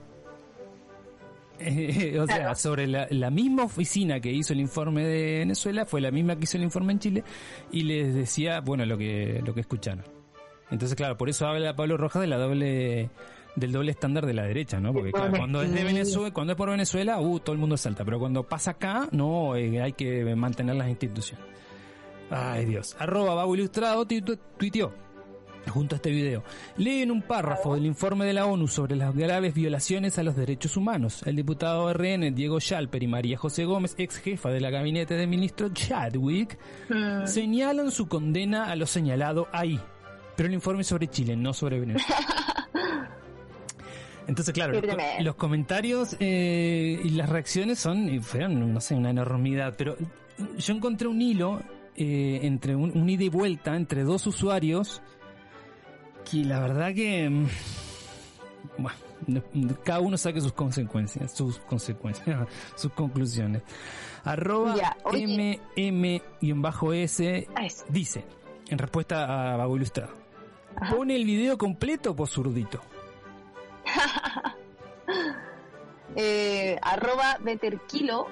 Eh, o sea, sobre la, la misma oficina que hizo el informe de Venezuela fue la misma que hizo el informe en Chile y les decía, bueno, lo que lo que escucharon. Entonces, claro, por eso habla Pablo Rojas de la doble del doble estándar de la derecha, ¿no? Porque claro, cuando es de Venezuela, cuando es por Venezuela, uh, todo el mundo salta, pero cuando pasa acá, no, eh, hay que mantener las instituciones. Ay, Dios. Arroba Babo Ilustrado tu- tu- tuiteó. junto a este video. Leen un párrafo del informe de la ONU sobre las graves violaciones a los derechos humanos. El diputado RN Diego Schalper y María José Gómez, ex jefa de la gabinete del ministro Chadwick, Mm. señalan su condena a lo señalado ahí. Pero el informe es sobre Chile, no sobre Venezuela. Entonces, claro, los, comentarios eh, y las reacciones son, y fueron, no sé, una enormidad. Pero yo encontré un hilo eh, entre un, un ida y vuelta entre dos usuarios que la verdad que mm, bueno, no- cada uno saque sus consecuencias, sus consecuencias, sus conclusiones. Arroba mm-s dice, en respuesta a Vago Ilustrado, pone el video completo por zurdito. Eh, arroba Beterkilo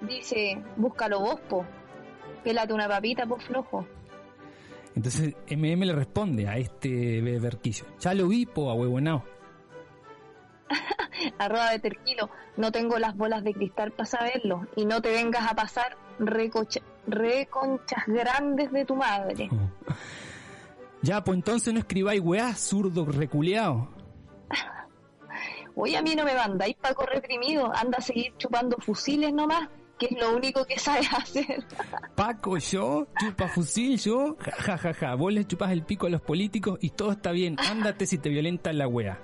dice, búscalo vos, po. Pélate una papita, po flojo. Entonces MM le responde a este berquillo, ya lo vi, po, ahuevonao. Arroba Beterkilo, no tengo las bolas de cristal para saberlo. Y no te vengas a pasar recocha- reconchas grandes de tu madre. Ya, pues entonces no escribáis weá, zurdo reculeado. Oye, a mí no me mandáis Paco reprimido, anda a seguir chupando fusiles nomás, que es lo único que sabes hacer. Paco, yo, chupa fusil, yo, ja, ja, ja, ja. Vos le chupas el pico a los políticos y todo está bien. Ándate si te violentan la wea.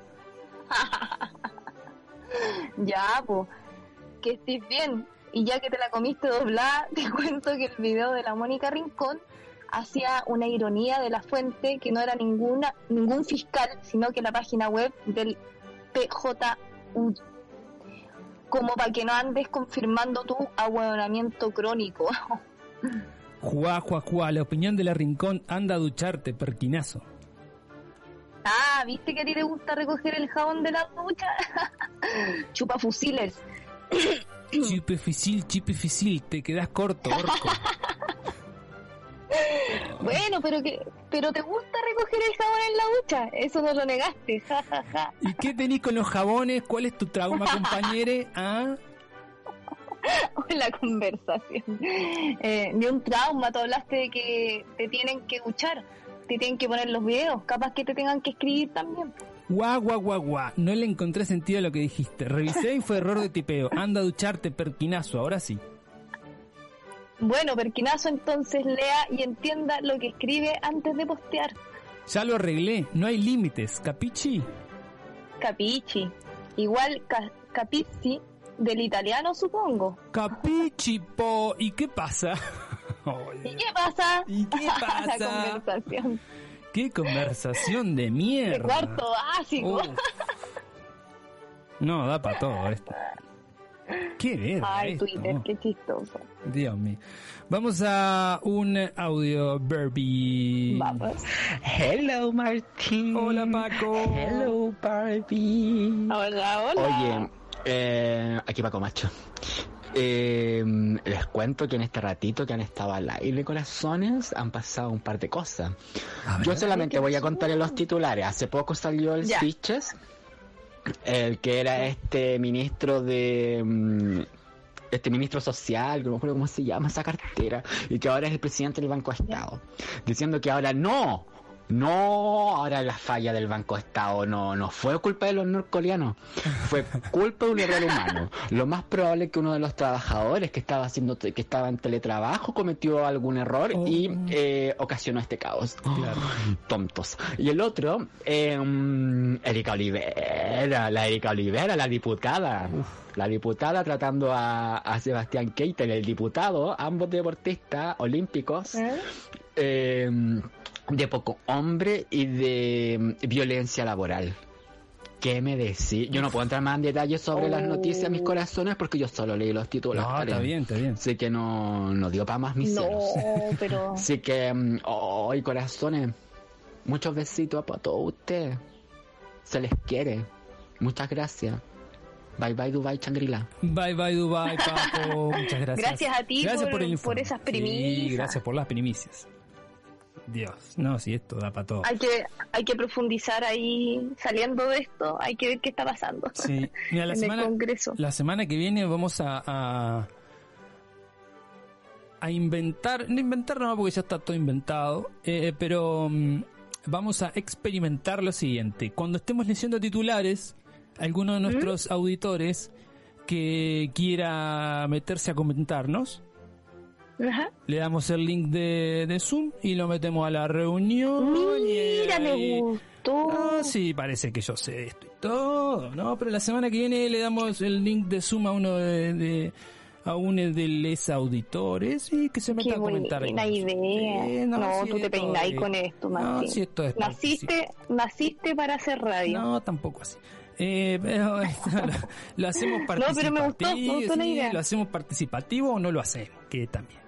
ya, po, que estés bien. Y ya que te la comiste doblada, te cuento que el video de la Mónica Rincón hacía una ironía de la fuente que no era ninguna ningún fiscal, sino que la página web del PJU. Como para que no andes confirmando tu ahueonamiento crónico. Juá, juá, juá. La opinión de la rincón, anda a ducharte, perquinazo. Ah, ¿viste que a ti te gusta recoger el jabón de la ducha? Chupa fusiles. Chipe fusil, chipe fusil, te quedas corto, orco. Bueno, pero que pero te gusta recoger el jabón en la ducha, eso no lo negaste. Ja, ja, ja. ¿Y qué tenés con los jabones? ¿Cuál es tu trauma, compañere? ¿Ah? la conversación. Eh, de un trauma, tú hablaste de que te tienen que duchar, te tienen que poner los videos, capaz que te tengan que escribir también. Guau, guau, guau, guau. No le encontré sentido a lo que dijiste. Revisé y fue error de tipeo. Anda a ducharte, perquinazo. Ahora sí. Bueno, Perquinazo entonces lea y entienda lo que escribe antes de postear. Ya lo arreglé. No hay límites. ¿Capichi? Capichi. Igual ca- capizi del italiano, supongo. Capichi, po. ¿Y qué pasa? ¿Y qué pasa? ¿Y qué la pasa? conversación. ¡Qué conversación de mierda! De cuarto básico. No, da para todo esto. ¡Qué verga Ay, esto. Twitter, qué chistoso. Dios mío. Vamos a un audio, Barbie. Vamos. Hello, Martín. Hola, Paco. Hello, Barbie. Hola, hola. Oye, eh, aquí Paco Macho. Eh, les cuento que en este ratito que han estado al aire corazones han pasado un par de cosas. Yo solamente voy a contarles los titulares. Hace poco salió el Ya. El que era este ministro de mm, este ministro social, que no me acuerdo cómo se llama esa cartera, y que ahora es el presidente del Banco Estado, diciendo que ahora no, no, ahora la falla del Banco Estado no, no fue culpa de los norcoreanos, fue culpa de un error humano. Lo más probable es que uno de los trabajadores que estaba haciendo, que estaba en teletrabajo cometió algún error y Oh. eh, ocasionó este caos. Claro. Tontos. Y el otro, eh, mm, Erika Olivera, la Erika Olivera, la diputada. La diputada tratando a, a Sebastián Keitel, el diputado, ambos deportistas olímpicos, ¿Eh? De poco hombre y de mm, violencia laboral. ¿Qué me decís? Yo no puedo entrar más en detalles sobre las noticias, mis corazones, porque yo solo leí los títulos. No, está bien, está bien. Así que no, no dio para más mis No, cielos. pero Así que, mm, ay, corazones, muchos besitos para todos ustedes. Se les quiere. Muchas gracias. Bye bye Dubai Changrila. Bye bye Dubai, Paco. Muchas gracias. Gracias a ti Gracias por- el informe. por esas primicias. Sí, gracias por las primicias. Dios, no, si esto da para todo. hay que hay que profundizar ahí saliendo de esto, hay que ver qué está pasando Sí, mira, la en semana, el Congreso. la semana que viene vamos a, a, a inventar, no inventar no, porque ya está todo inventado, eh, pero mm, vamos a experimentar lo siguiente. Cuando estemos leyendo titulares, alguno de nuestros auditores que quiera meterse a comentarnos, Ajá. le damos el link de, de Zoom y lo metemos a la reunión. Mira, y me gustó. Ah, sí, parece que yo sé esto y todo, ¿no? Pero la semana que viene le damos el link de Zoom a uno de, de- a uno de los auditores y que se meta Qué a comentar. buena idea. no, sí, tú te peináis con esto, No, Martín. sí, esto es naciste, naciste para hacer radio. No, tampoco así. Eh, pero lo, lo hacemos No, participativo. pero me gustó, me gustó la idea. Lo hacemos participativo o no lo hacemos, que también.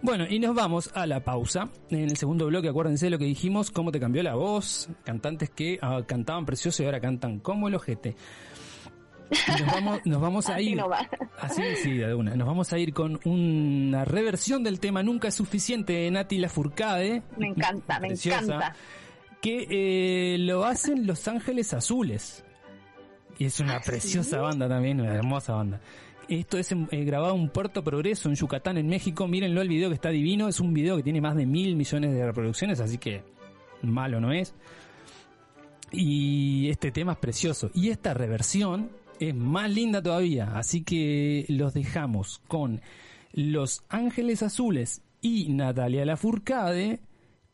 Bueno, y nos vamos a la pausa. En el segundo bloque, acuérdense de lo que dijimos, cómo te cambió la voz. Cantantes que ah, cantaban precioso y ahora cantan como el ojete. Y Nos vamos, nos vamos a Así ir. no va. Así, sí, de una. Nos vamos a ir con una reversión del tema Nunca es suficiente de Nati Lafourcade. Me encanta, me encanta. que eh, lo hacen Los Ángeles Azules. Y es Ah, una preciosa banda también, una hermosa banda. Esto es en- eh, grabado en Puerto Progreso, en Yucatán, en México. Mírenlo el video que está divino. Es un video que tiene más de mil millones de reproducciones, así que malo no es. Y este tema es precioso. Y esta reversión es más linda todavía. Así que los dejamos con Los Ángeles Azules y Natalia Lafourcade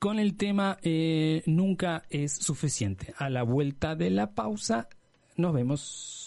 con el tema eh, Nunca es suficiente. A la vuelta de la pausa nos vemos.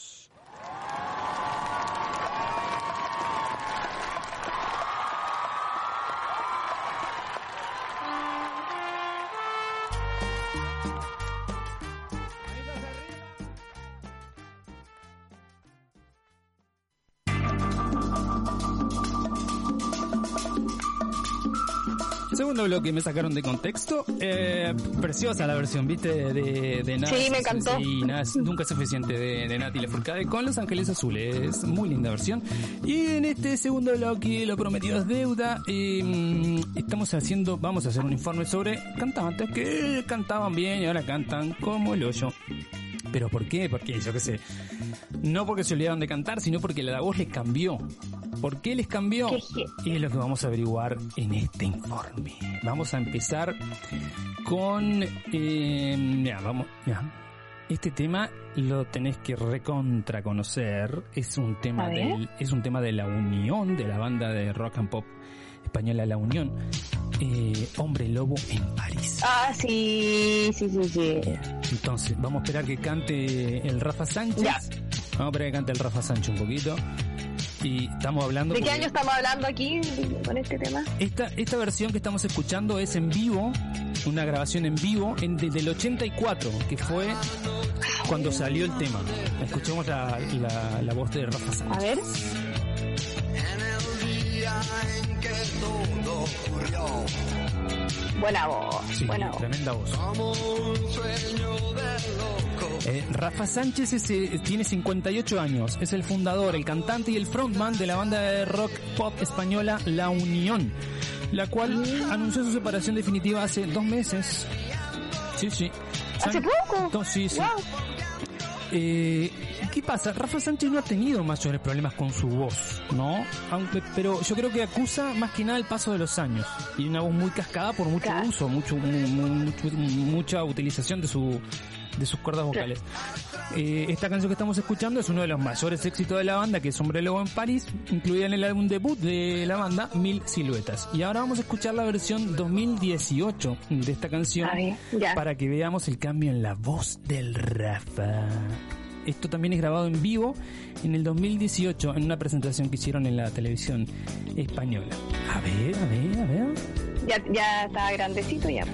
Segundo bloque me sacaron de contexto. Eh, preciosa la versión, ¿viste? De, de nada. Sí, me encantó. Sí, nada, es nunca es suficiente de, de Nati Lafourcade con Los Ángeles Azules. Muy linda versión. Y en este segundo bloque, lo prometido es deuda. eh, estamos haciendo, vamos a hacer un informe sobre cantantes que cantaban bien y ahora cantan como el hoyo. ¿Pero por qué? Porque yo qué sé. No porque se olvidaron de cantar, sino porque la voz les cambió. ¿Por qué les cambió? Y es lo que vamos a averiguar en este informe. Vamos a empezar con... Eh, vamos... mira. Este tema lo tenés que recontra conocer. Es un tema del, es un tema de la Unión, de la banda de rock and pop española La Unión. Eh, Hombre Lobo en París. Ah, sí, sí, sí, sí. Entonces, vamos a esperar que cante el Rafa Sánchez. Ya. Vamos a esperar que cante el Rafa Sánchez un poquito. Y estamos hablando. ¿De qué porque año estamos hablando aquí con este tema? Esta, esta versión que estamos escuchando es en vivo, una grabación en vivo en, desde el 84, que fue cuando salió el tema. Escuchemos la, la, la voz de Rafa A ver. Buena voz, Sí, buena voz. tremenda voz. Eh, Rafa Sánchez es, eh, tiene 58 años, es el fundador, el cantante y el frontman de la banda de rock pop española La Unión, la cual anunció su separación definitiva hace dos meses. Sí, sí. ¿Hace poco? No, sí, sí. Wow. Eh, ¿Qué pasa? Rafa Sánchez no ha tenido mayores problemas con su voz, ¿no? Aunque, pero yo creo que acusa más que nada el paso de los años y una voz muy cascada por mucho Claro. uso, mucho, mu- mu- mucho- mucha utilización de su de sus cuerdas vocales. Eh, esta canción que estamos escuchando es uno de los mayores éxitos de la banda, que es Hombre Lobo en París, incluida en el álbum debut de la banda, Mil Siluetas. Y ahora vamos a escuchar la versión 2018 de esta canción para que veamos el cambio en la voz del Rafa. Esto también es grabado en vivo en el 2018 en una presentación que hicieron en la televisión española. A ver, a ver, a ver. Ya, ya está grandecito ya.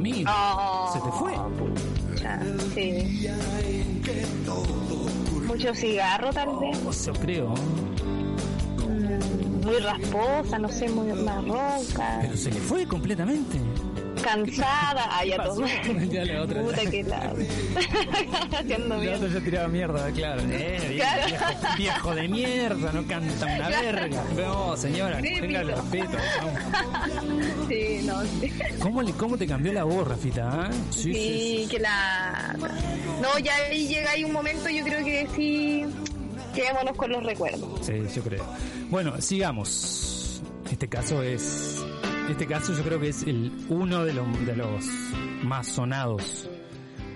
Oh, amigo. Oh, Se te fue. sí. Mucho cigarro tal vez. Yo creo. Mm, Muy rasposa, no sé, muy más ronca. Pero se le fue completamente. Cansada. Ya la otra Puta que la. Haciendo La otra tiraba mierda, claro. Eh, viejo, Claro. viejo, viejo de mierda, no canta una Claro. verga. No, señora, tenga el respeto. vamos. Sí, no, sí. ¿Cómo, le, ¿Cómo te cambió la voz, Rafita? ah? Sí, que la. No, ya ahí llega ahí un momento, yo creo que sí. Quedémonos con los recuerdos. Sí, yo creo. Bueno, sigamos. Este caso es este caso yo creo que es el uno de los, de los más sonados.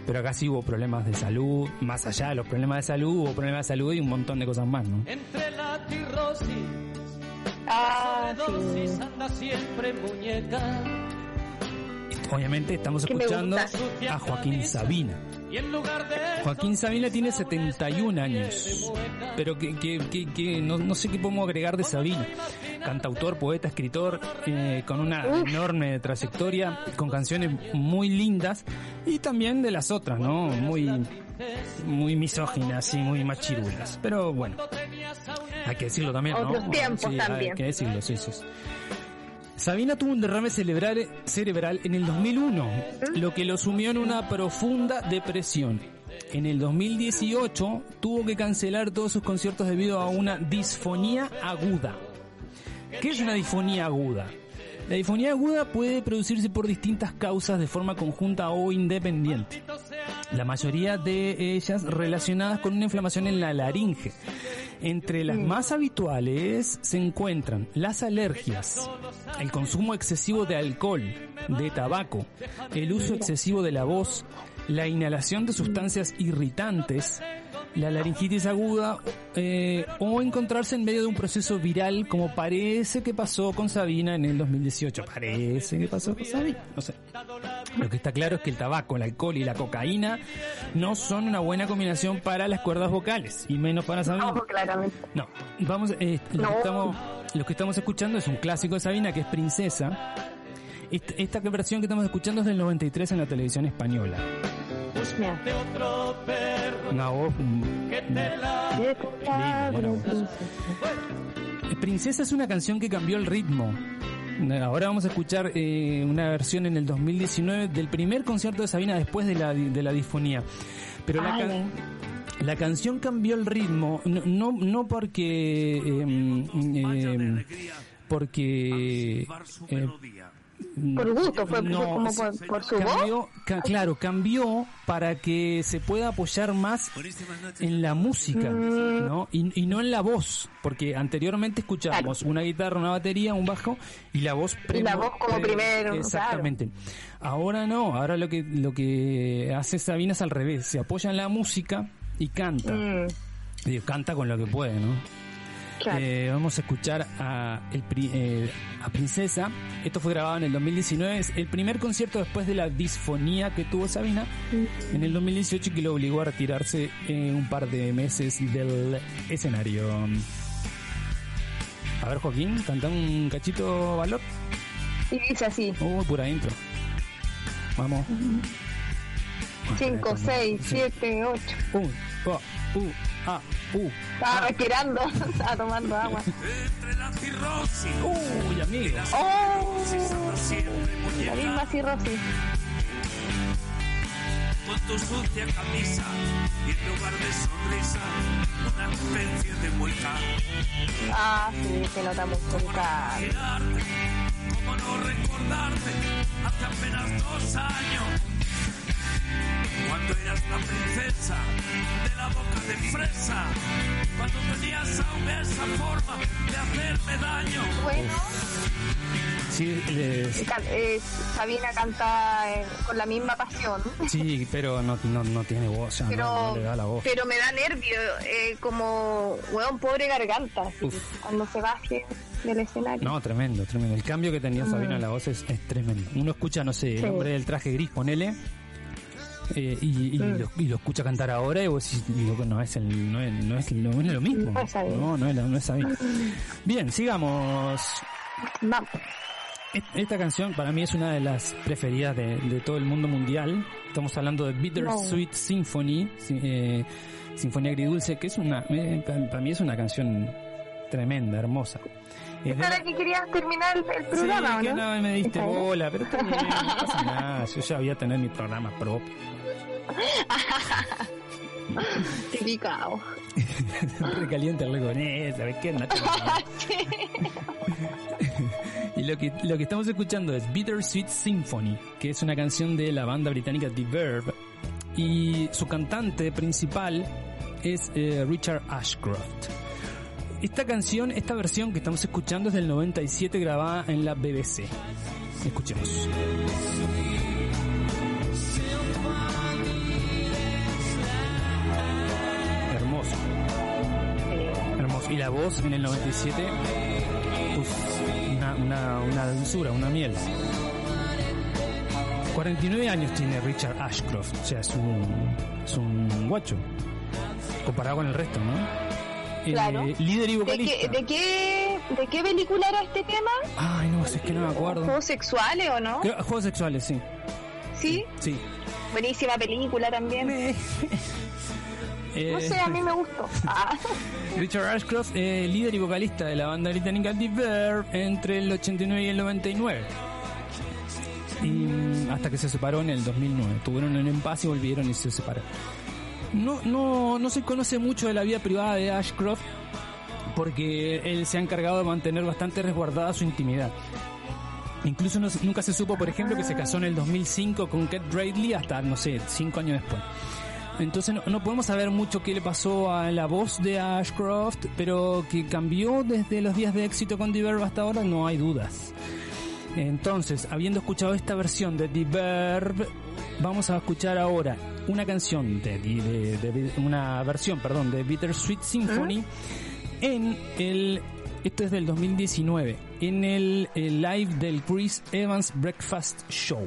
Pero acá sí hubo problemas de salud, más allá de los problemas de salud, hubo problemas de salud y un montón de cosas más, ¿no? Entre la tirrosis, Ah, dosis sí. anda siempre muñeca. Obviamente estamos escuchando a Joaquín Sabina. Joaquín Sabina tiene 71 años, pero que, que, que, que no, no sé qué podemos agregar de Sabina. Cantautor, poeta, escritor, eh, con una enorme trayectoria, con canciones muy lindas y también de las otras, ¿no? Muy, muy misóginas y muy machirulas. Pero bueno, hay que decirlo también, ¿no? Otros tiempos Sí, también. Hay que decirlo, sí, sí. Sabina tuvo un derrame cerebral en el 2001, lo que lo sumió en una profunda depresión. En el 2018 tuvo que cancelar todos sus conciertos debido a una disfonía aguda. ¿Qué es una disfonía aguda? La disfonía aguda puede producirse por distintas causas de forma conjunta o independiente. La mayoría de ellas relacionadas con una inflamación en la laringe. Entre las más habituales se encuentran las alergias, el consumo excesivo de alcohol, de tabaco, el uso excesivo de la voz, la inhalación de sustancias irritantes, la laringitis aguda eh, o encontrarse en medio de un proceso viral como parece que pasó con Sabina en el 2018. Parece que pasó con Sabina, no sé. Lo que está claro es que el tabaco, el alcohol y la cocaína no son una buena combinación para las cuerdas vocales y menos para Sabina. No, claramente. No, vamos, eh, lo, No. que estamos, lo que estamos escuchando es un clásico de Sabina que es Princesa. Esta, esta versión que estamos escuchando es del 93 en la televisión española. Perro Una voz princesa. Es una canción que cambió el ritmo. Ahora vamos a escuchar eh, una versión en el 2019 del primer concierto de Sabina después de la, de la disfonía. Pero la, Ay, can- la canción cambió el ritmo, no, no, no porque... em, em, porque... eh, Por gusto, fue no, como por, por su voz. cambió, ca- claro, cambió para que se pueda apoyar más en la música, Mm. ¿no? Y, y no en la voz, porque anteriormente escuchábamos una guitarra, una batería, un bajo y la voz Y la voz como primero, Exactamente. Ahora no, ahora lo que lo que hace Sabina es al revés, se apoya en la música y canta. Mm, Y canta con lo que puede, ¿no? Claro. Eh, vamos a escuchar a, el eh, a Princesa. Esto fue grabado en el 2019. Es el primer concierto después de la disfonía que tuvo Sabina en el 2018 y que lo obligó a retirarse eh, un par de meses del escenario. A ver, Joaquín, canta un cachito valor. y dice así, Uy, pura intro. Vamos. 5, 6, 7, 8. Un, dos, u, a, u. Estaba respirando, estaba tomando agua. Uy, amigos. ¡Oh! La misma cirrosis. con tu sucia camisa y en lugar de sonrisa una especie de mueca. Ah, sí, se nota mucho cómo no recordarte, hace apenas dos años, cuando eras la princesa de la boca de fresa, cuando tenías aún esa forma de hacerme daño. Bueno, Sí, les- eh, Sabina canta eh, con la misma pasión. sí, pero no, no, no tiene voz, ya, no, Pero, no le da la voz. pero me da nervio, eh, como, weón, pobre garganta, así, cuando se baje del escenario. No, tremendo, tremendo. El cambio que tenía Sabina en la voz es, es tremendo. Uno escucha, no sé, el Sí. hombre del traje gris, ponele, eh, y, y, Mm. lo, y lo escucha cantar ahora y vos decís, no, no es el, no es, no es, no es lo mismo. No es. No, no es, no es. Bien, sigamos. Vamos. Est- Esta canción para mí es una de las preferidas de, de todo el mundo mundial. Estamos hablando de Bittersweet Symphony, si- eh, Sinfonía Agridulce, que es una, eh, pa- para mí es una canción tremenda, hermosa. Es de ¿Para la- que querías terminar el, programa sí, o que no? no me diste bola, pero está bien, no pasa nada. Yo ya voy a tener mi programa propio. Recaliente el con eso, ¿sabes qué? No y lo que, lo que estamos escuchando es Bittersweet Symphony, que es una canción de la banda británica The Verve. Y su cantante principal es eh, Richard Ashcroft. Esta canción, esta versión que estamos escuchando es del 97 grabada en la BBC. Escuchemos. Y la voz en el 97, uf, una, una, una dulzura, una miel. 49 años tiene Richard Ashcroft, o sea, es un, es un guacho, comparado con el resto, ¿no? Eh, Claro. líder y ¿De vocalista. qué, de, qué, ¿De qué película era este tema? Ay, no, es que no me acuerdo. ¿Juegos sexuales o no? Creo- Juegos sexuales, sí. Sí, Sí. buenísima película también. Eh, No sé, a mí me gustó. Ah. Richard Ashcroft, eh, líder y vocalista de la banda británica The Verb entre el 89 y el 99. Y mm, hasta que se separó en el 2009. Tuvieron un impasse y volvieron y se separaron. No, no, no se conoce mucho de la vida privada de Ashcroft porque él se ha encargado de mantener bastante resguardada su intimidad. Incluso no- nunca se supo, por ejemplo, que se casó en el 2005 con Kate Bradley hasta, no sé, cinco años después. Entonces no, no podemos saber mucho qué le pasó a la voz de Ashcroft, pero que cambió desde los días de éxito con The Verb hasta ahora no hay dudas. Entonces, habiendo escuchado esta versión de The Verb, vamos a escuchar ahora una canción de, de- de- de- una versión, perdón, de Bittersweet Symphony en el esto es del 2019 en el, el live del Chris Evans Breakfast Show.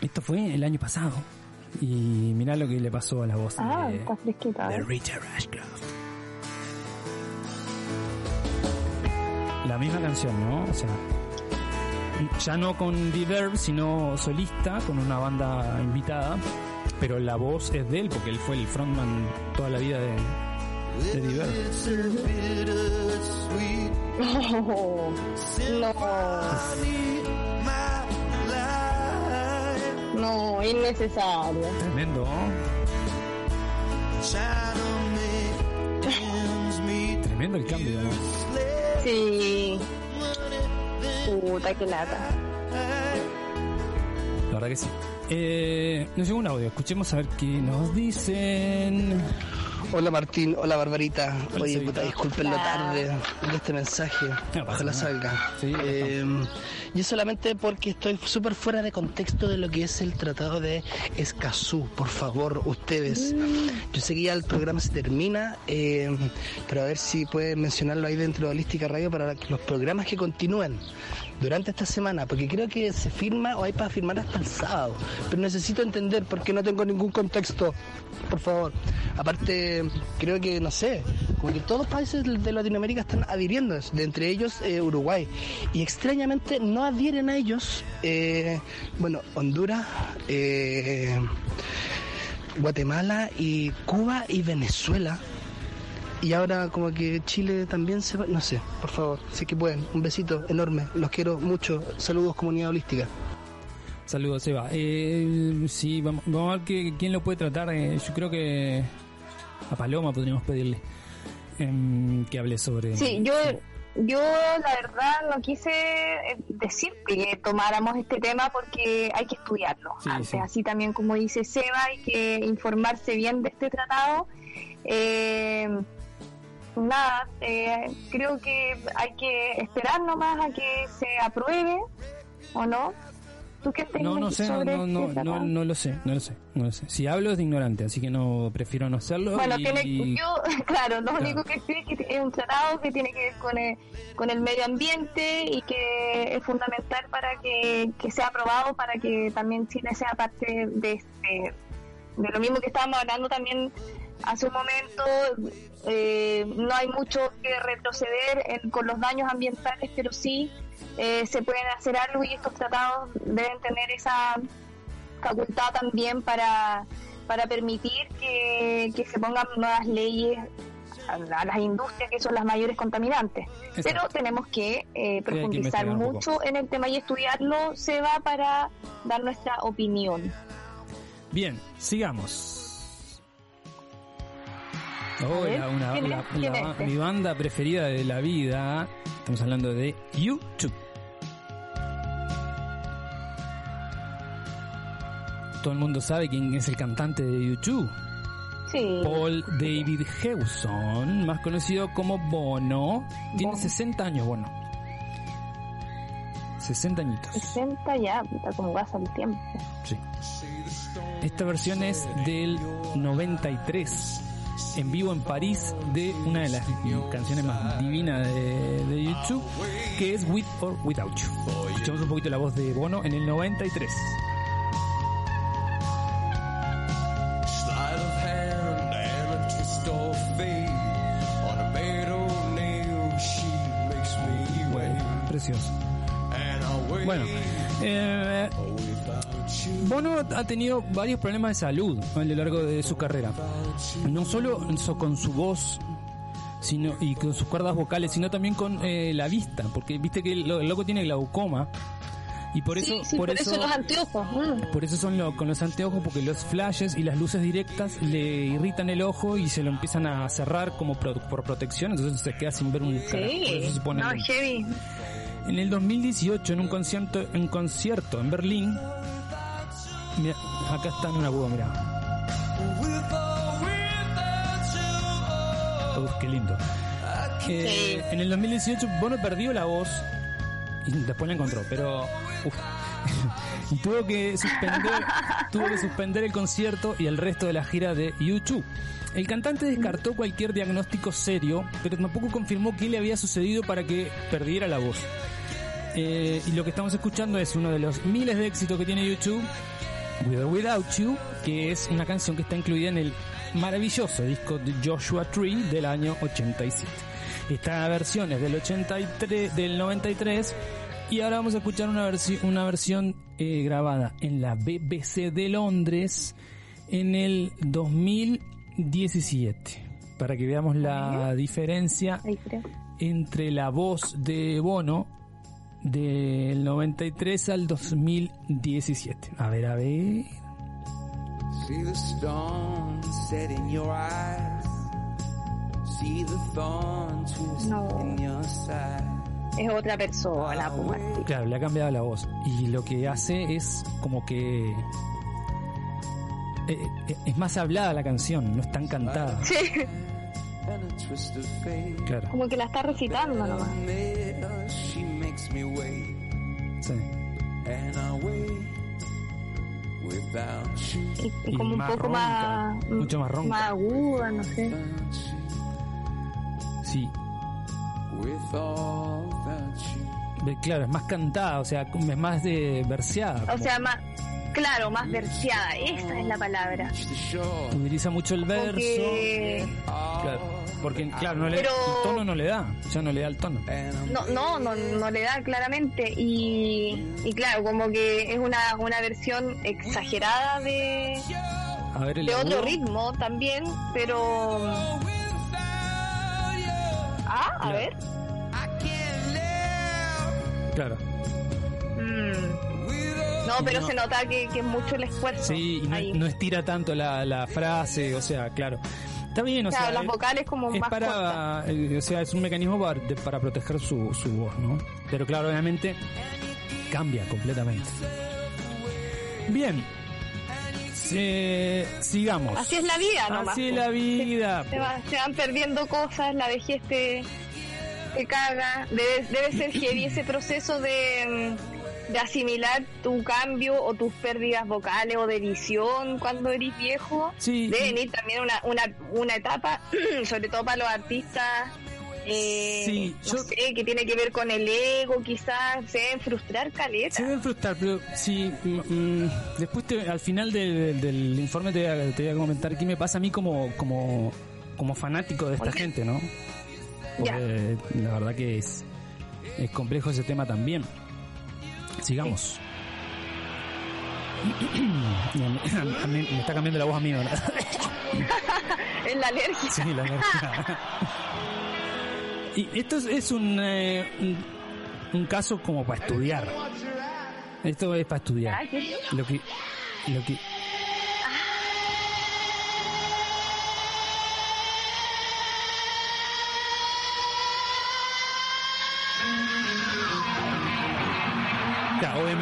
Esto fue el año pasado. Y mirá lo que le pasó a la voz Ah, de, está fresquita. de Richard Ashcroft. La misma canción, ¿no? O sea, ya no con The Verb, sino solista, con una banda invitada, pero la voz es de él, porque él fue el frontman toda la vida de, de The Verb. Oh, no. No, innecesario. Tremendo. Tremendo el cambio, ¿no? Sí. Puta, qué lata. La verdad que sí. Eh, nos llegó un audio, escuchemos a ver qué nos dicen. Hola Martín, hola Barbarita. Hola, Oye, puta, disculpen la tarde de este mensaje. No pasa Ojalá nada. salga. Sí, Eh, yo solamente porque estoy súper fuera de contexto de lo que es el tratado de Escazú. Por favor, ustedes. Yo sé que ya el programa se termina, eh, pero a ver si pueden mencionarlo ahí dentro de Holística Radio para que los programas que continúen durante esta semana, porque creo que se firma o hay para firmar hasta el sábado. Pero necesito entender porque no tengo ningún contexto. Por favor. Aparte, creo que, no sé, como que todos los países de Latinoamérica están adhiriendo, eso, de entre ellos eh, Uruguay. Y extrañamente no adhieren a ellos, eh, bueno, Honduras, eh, Guatemala y Cuba y Venezuela. Y ahora como que Chile también se va, no sé, por favor, es que pueden, un besito enorme, los quiero mucho, saludos comunidad holística. Saludos, Seba. Eh, sí, vamos, vamos a ver que- quién lo puede tratar. Eh, yo creo que a Paloma podríamos pedirle em, que hable sobre. Sí, yo, yo la verdad no quise eh, decir que tomáramos este tema porque hay que estudiarlo Sí, antes. sí. Así también como dice Seba, hay que informarse bien de este tratado. Eh, nada, eh, creo que hay que esperar nomás a que se apruebe o no. ¿Tú qué No, no sé, no, no, este no, no, lo sé, no lo sé, no lo sé. Si hablo es de ignorante, así que no prefiero no hacerlo. Bueno, y- tiene, yo, claro, lo Claro. único que sé es que es un tratado que tiene que ver con el, con el medio ambiente y que es fundamental para que, que sea aprobado, para que también Chile sea parte de, este, de lo mismo que estábamos hablando también hace un momento. eh, no hay mucho que retroceder en- con los daños ambientales, pero sí eh, se pueden hacer algo y estos tratados deben tener esa facultad también para, para permitir que, que se pongan nuevas leyes a, las industrias que son las mayores contaminantes. Pero tenemos que eh, profundizar mucho en el tema y estudiarlo, se va para dar nuestra opinión. Bien, sigamos. Ver, la- una- ¿quién la- es? ¿Quién la- es este? mi banda preferida de la vida. Estamos hablando de YouTube. Todo el mundo sabe quién es el cantante de YouTube. Sí. Paul David Hewson, más conocido como Bono, tiene Bono. 60 años, Bono. 60 añitos. 60 ya, puta, como pasa el tiempo. Sí. Esta versión es del 93, en vivo en París, de una de las canciones más divinas de, de YouTube, que es With or Without You. Escuchamos un poquito la voz de Bono en el 93. Precioso. Bueno, eh. Bono ha tenido varios problemas de salud a lo largo de su carrera. No solo so- con su voz sino y con sus cuerdas vocales, sino también con eh, la vista, porque viste que el, el loco tiene glaucoma y por eso sí, sí, por, eso, los anteojos. mm. por eso son lo- con los anteojos, porque los flashes y las luces directas le irritan el ojo y se lo empiezan a cerrar como pro- por protección, entonces se queda sin ver un carajo. Por eso Sí, se pone no, heavy. En el 2018, en un concierto, en concierto en Berlín, mira, acá está en una boda, mira. Uf, qué lindo. Eh, En el 2018, Bono perdió la voz y después la encontró, pero uf. y tuvo que suspender, tuvo que suspender el concierto y el resto de la gira de YouTube. El cantante descartó cualquier diagnóstico serio, pero tampoco confirmó qué le había sucedido para que perdiera la voz. Eh, y lo que estamos escuchando es uno de los miles de éxitos que tiene YouTube, With or Without You, que es una canción que está incluida en el maravilloso disco de Joshua Tree del año 87. Esta versión es del 83, del 93 y ahora vamos a escuchar una, versi- una versión eh, grabada en la BBC de Londres en el 2017 para que veamos la diferencia entre la voz de Bono del 93 al 2017. A ver, a ver. See the storm set in your eyes. See the thorn twist No. in your side. Es otra persona, pues, Martín. Claro, le ha cambiado la voz. Y lo que hace es como que... eh, eh, es más hablada la canción, no es tan cantada. Sí. Claro, como que la está recitando nomás. Makes me wait. sí. And I wait without you. Y, y Y como un más poco ronca, más... mucho más ronca. Más aguda, no sé. Without you. Sí, With all that you. Ve, claro, es más cantada, o sea, es más de verseada. O como sea, más... Claro, más verseada. Esa es la palabra. Utiliza mucho el verso. Porque... Claro, porque claro, no le, Pero- el tono no le da, ya no le da el tono. No, no, no, no le da claramente y, y claro, como que es una, una versión exagerada de, A ver el de otro ritmo también, pero... Ah, a Claro. ver. Claro. Mm. No, pero No. se nota que, que es mucho el esfuerzo. Sí, y no, no estira tanto la, la frase, o sea, claro. Está bien, o Claro, sea, las es- vocales como es más para, eh, o sea, es un mecanismo para, de- para proteger su, su voz, ¿no? Pero claro, obviamente cambia completamente. Bien, Se- sigamos. Así es la vida, nomás. Así es la vida. Se, va- se van perdiendo cosas, la vejez te, te caga. Debe, debe ser heavy ese proceso de, mm, de asimilar tu cambio o tus pérdidas vocales o de visión cuando eres viejo. Sí. Debe venir también una, una, una etapa, sobre todo para los artistas. Eh, Sí, no yo- sé, que tiene que ver con el ego, quizás se deben frustrar caleta. Se deben frustrar, pero si mm, mm, después te- al final del, del informe te voy, a, te voy a comentar qué me pasa a mí como como como fanático de esta gente, ¿no? Porque la verdad que es es complejo ese tema también. Sigamos. Y a mí- a mí me está cambiando la voz a mí, ¿verdad? es la alergia. Sí, la alergia. Y esto es, es un, eh, un, un caso como para estudiar. Esto es para estudiar. Lo que, lo que,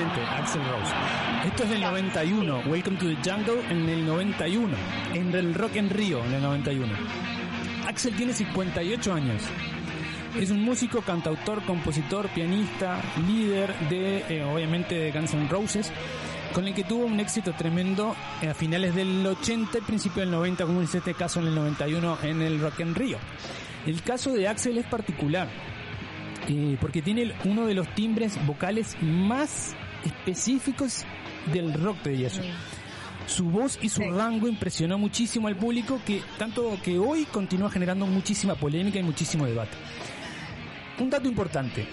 Axel Rose. Esto es del 91, Welcome to the Jungle en el 91, en el Rock en Río en el 91. Axel tiene 58 años. Es un músico, cantautor, compositor, pianista, líder de, eh, obviamente, de Guns N' Roses, con el que tuvo un éxito tremendo a finales del 80 y principio del 90, como en este caso en el 91 en el Rock en Río. El caso de Axel es particular, eh, porque tiene uno de los timbres vocales más específicos del rock, diría yo. Su voz y su rango impresionó muchísimo al público, que tanto que hoy continúa generando muchísima polémica y muchísimo debate. Un dato importante.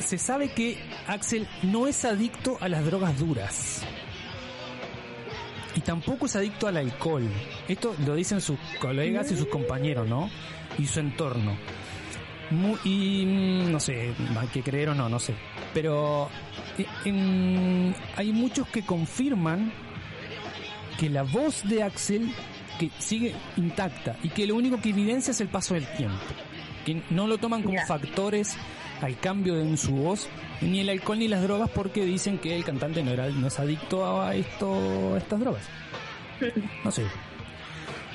Se sabe que Axel no es adicto a las drogas duras. Y tampoco es adicto al alcohol. Esto lo dicen sus colegas y sus compañeros, ¿no? Y su entorno. Mu- y mm, no sé, hay que creer o no, no sé. Pero eh, en- hay muchos que confirman que la voz de Axel que sigue intacta y que lo único que evidencia es el paso del tiempo. Que no lo toman como factores al cambio de su voz, ni el alcohol ni las drogas, porque dicen que el cantante no, era, no es adicto a, esto, a estas drogas. No sé.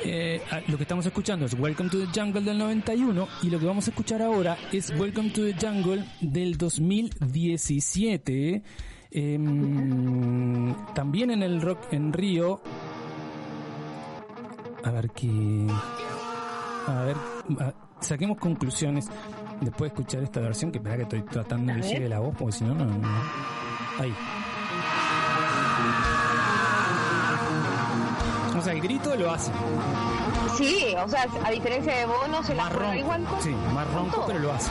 Eh, lo que estamos escuchando es Welcome to the Jungle del 91 y lo que vamos a escuchar ahora es Welcome to the Jungle del 2017. Em, también en el Rock en Río. A ver qué. A ver, a- saquemos conclusiones después de escuchar esta versión. Que espera que estoy tratando de llegue la voz, porque si no, no. no. Ahí. O sea, el grito lo hace. Sí, o sea, a diferencia de Bono, se la ronco. igual con... Sí, más ronco, pero lo hace.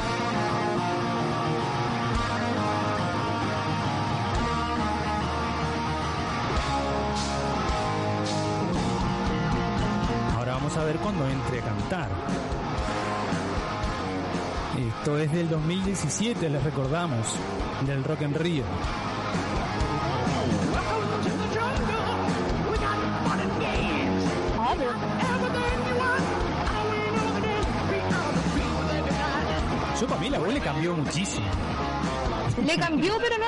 Ahora vamos a ver cuando entre a cantar. Esto es del 2017, les recordamos, del Rock en Río. La voz le cambió muchísimo. Le cambió, pero no...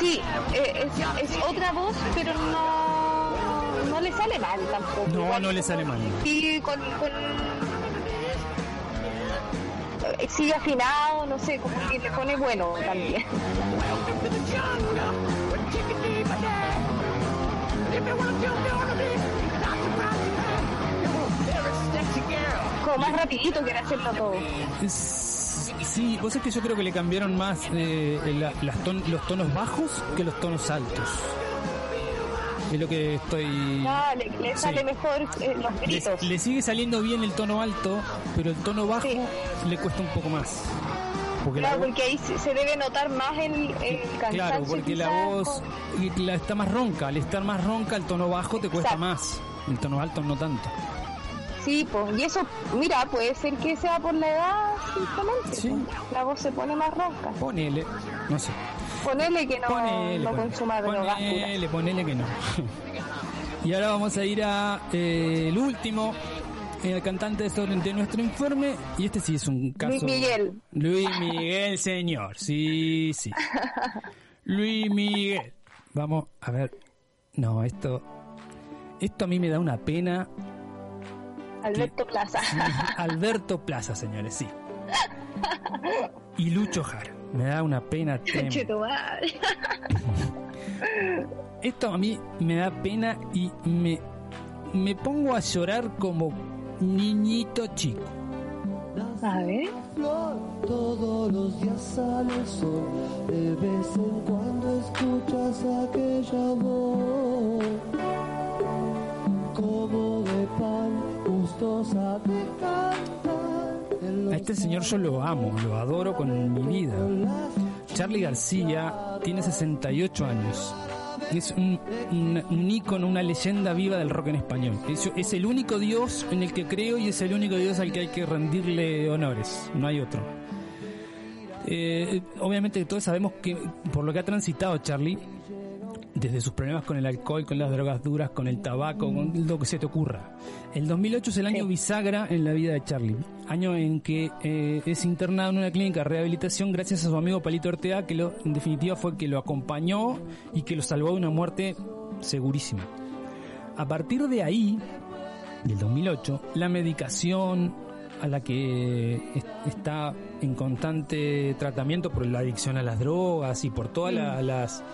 Sí, eh, es, es otra voz, pero no... No le sale mal tampoco. No, Igual no le sale mal. Sí, con... con eh, sigue afinado, no sé, como que le pone bueno también. Como más rapidito quiere hacerlo todo. Sí, vos es que yo creo que le cambiaron más eh, la- las ton- los tonos bajos que los tonos altos. Es lo que estoy... Le, le sale Sí. mejor eh, los gritos. le sigue saliendo bien el tono alto, pero el tono bajo le cuesta un poco más. Porque la Claro, voz- porque ahí se debe notar más el, el cansancio. Claro, porque la voz y la- está más ronca. Al estar más ronca, el tono bajo te cuesta más. El tono alto no tanto. Sí, pues, y eso, mira, puede ser que sea por la edad, simplemente. pues. La voz se pone más ronca. Ponele, no sé. Ponele que no, Ponele, no ponele. consuma drogas. Ponele, ponele que no. y ahora vamos a ir a eh, el último, el cantante de, esto- de nuestro informe. Y este sí es un caso. Luis Miguel. Luis Miguel, señor. Sí, sí. Luis Miguel. Vamos a ver. No, esto. Esto a mí me da una pena. Alberto Plaza. Alberto Plaza, señores, sí. Y Lucho Jara. Me da una pena. Esto a mí me da pena y me, me pongo a llorar como niñito chico. A ver. Todos los días sale el sol, de vez en cuando escuchas aquella voz, como A este señor yo lo amo, lo adoro con mi vida. Charlie García tiene 68 años. Es un, un, ícono, una leyenda viva del rock en español. Es, es el único dios en el que creo y es el único dios al que hay que rendirle honores. No hay otro. Eh, obviamente todos sabemos que por lo que ha transitado Charlie, desde sus problemas con el alcohol, con las drogas duras, con el tabaco, con lo que se te ocurra. El 2008 es el año bisagra en la vida de Charlie, año en que eh, es internado en una clínica de rehabilitación gracias a su amigo Palito Ortega, que lo, en definitiva fue el que lo acompañó y que lo salvó de una muerte segurísima. A partir de ahí, del 2008, la medicación a la que es- está en constante tratamiento por la adicción a las drogas y por todas la- las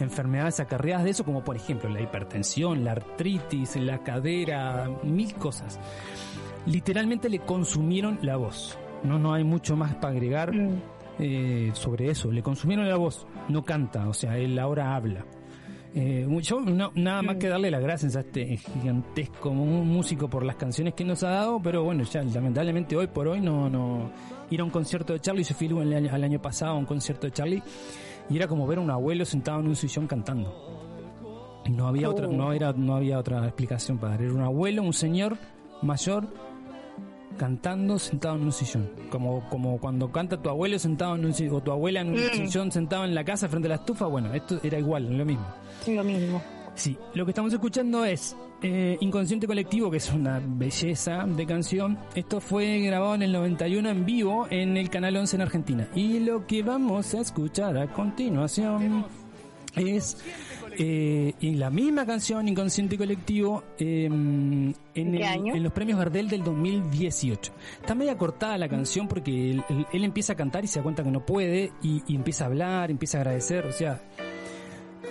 enfermedades acarreadas de eso, como por ejemplo la hipertensión, la artritis, la cadera, mil cosas. Literalmente le consumieron la voz. No, no hay mucho más para agregar eh, sobre eso. Le consumieron la voz. No canta, o sea, él ahora habla. Eh, yo no- nada más que darle las gracias a este gigantesco músico por las canciones que nos ha dado, pero bueno, ya lamentablemente hoy por hoy no, no ir a un concierto de Charlie, yo fui el año, al año pasado a un concierto de Charlie y era como ver a un abuelo sentado en un sillón cantando. Y no había otra, no era, no había otra explicación para dar. Era un abuelo, un señor mayor cantando sentado en un sillón. Como, como cuando canta tu abuelo sentado en un sillón, o tu abuela en un Mm. sillón sentado en la casa frente a la estufa, bueno, esto era igual, lo mismo. Lo mismo. Sí, lo que estamos escuchando es eh, Inconsciente Colectivo, que es una belleza de canción. Esto fue grabado en el 91 en vivo en el Canal 11 en Argentina. Y lo que vamos a escuchar a continuación es eh, en la misma canción Inconsciente Colectivo eh, en, los premios Gardel del 2018. Está media cortada la canción porque él, él- él empieza a cantar y se da cuenta que no puede y, y empieza a hablar, empieza a agradecer, o sea,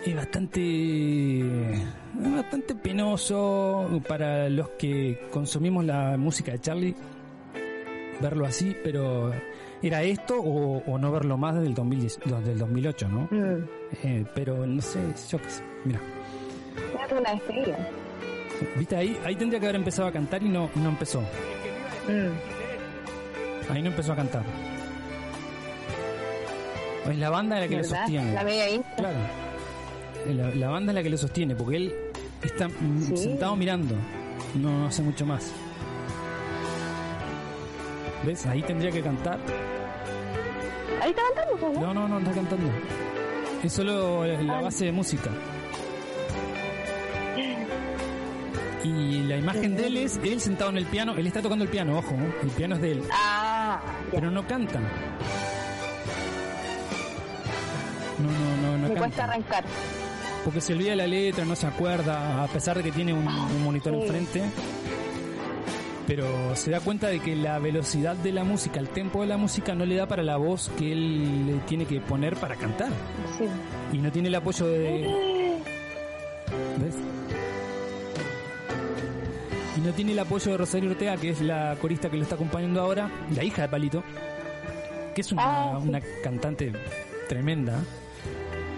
es bastante es bastante penoso para los que consumimos la música de Charlie verlo así, pero era esto o, o no verlo más desde el 2010, desde el 2008, ¿no? Mm. Eh, pero no sé, yo qué sé, mira, Es una despedida. viste ahí, ahí tendría que haber empezado a cantar y no, no empezó, Mm. ahí no empezó a cantar. Es la banda la que lo ¿Verdad? sostiene. La media insta. Claro. La, la banda es la que lo sostiene, porque él está Sí. sentado mirando, no hace mucho más. ¿Ves? Ahí tendría que cantar. Ahí está cantando, ¿no? No, no, no está cantando. Es solo la, la base de música. Y la imagen de él es él sentado en el piano. Él está tocando el piano, ojo, ¿no? el piano es de él. Ah, Pero no canta. No, no, no, no me canta. cuesta arrancar. Porque se olvida la letra, no se acuerda, a pesar de que tiene un, un monitor sí. enfrente. Pero se da cuenta de que la velocidad de la música, el tempo de la música no le da para la voz que él le tiene que poner para cantar. Sí. Y no tiene el apoyo de... ¿Ves? Y no tiene el apoyo de Rosario Ortega, que es la corista que lo está acompañando ahora, la hija de Palito, que es una, Ah, sí. una cantante tremenda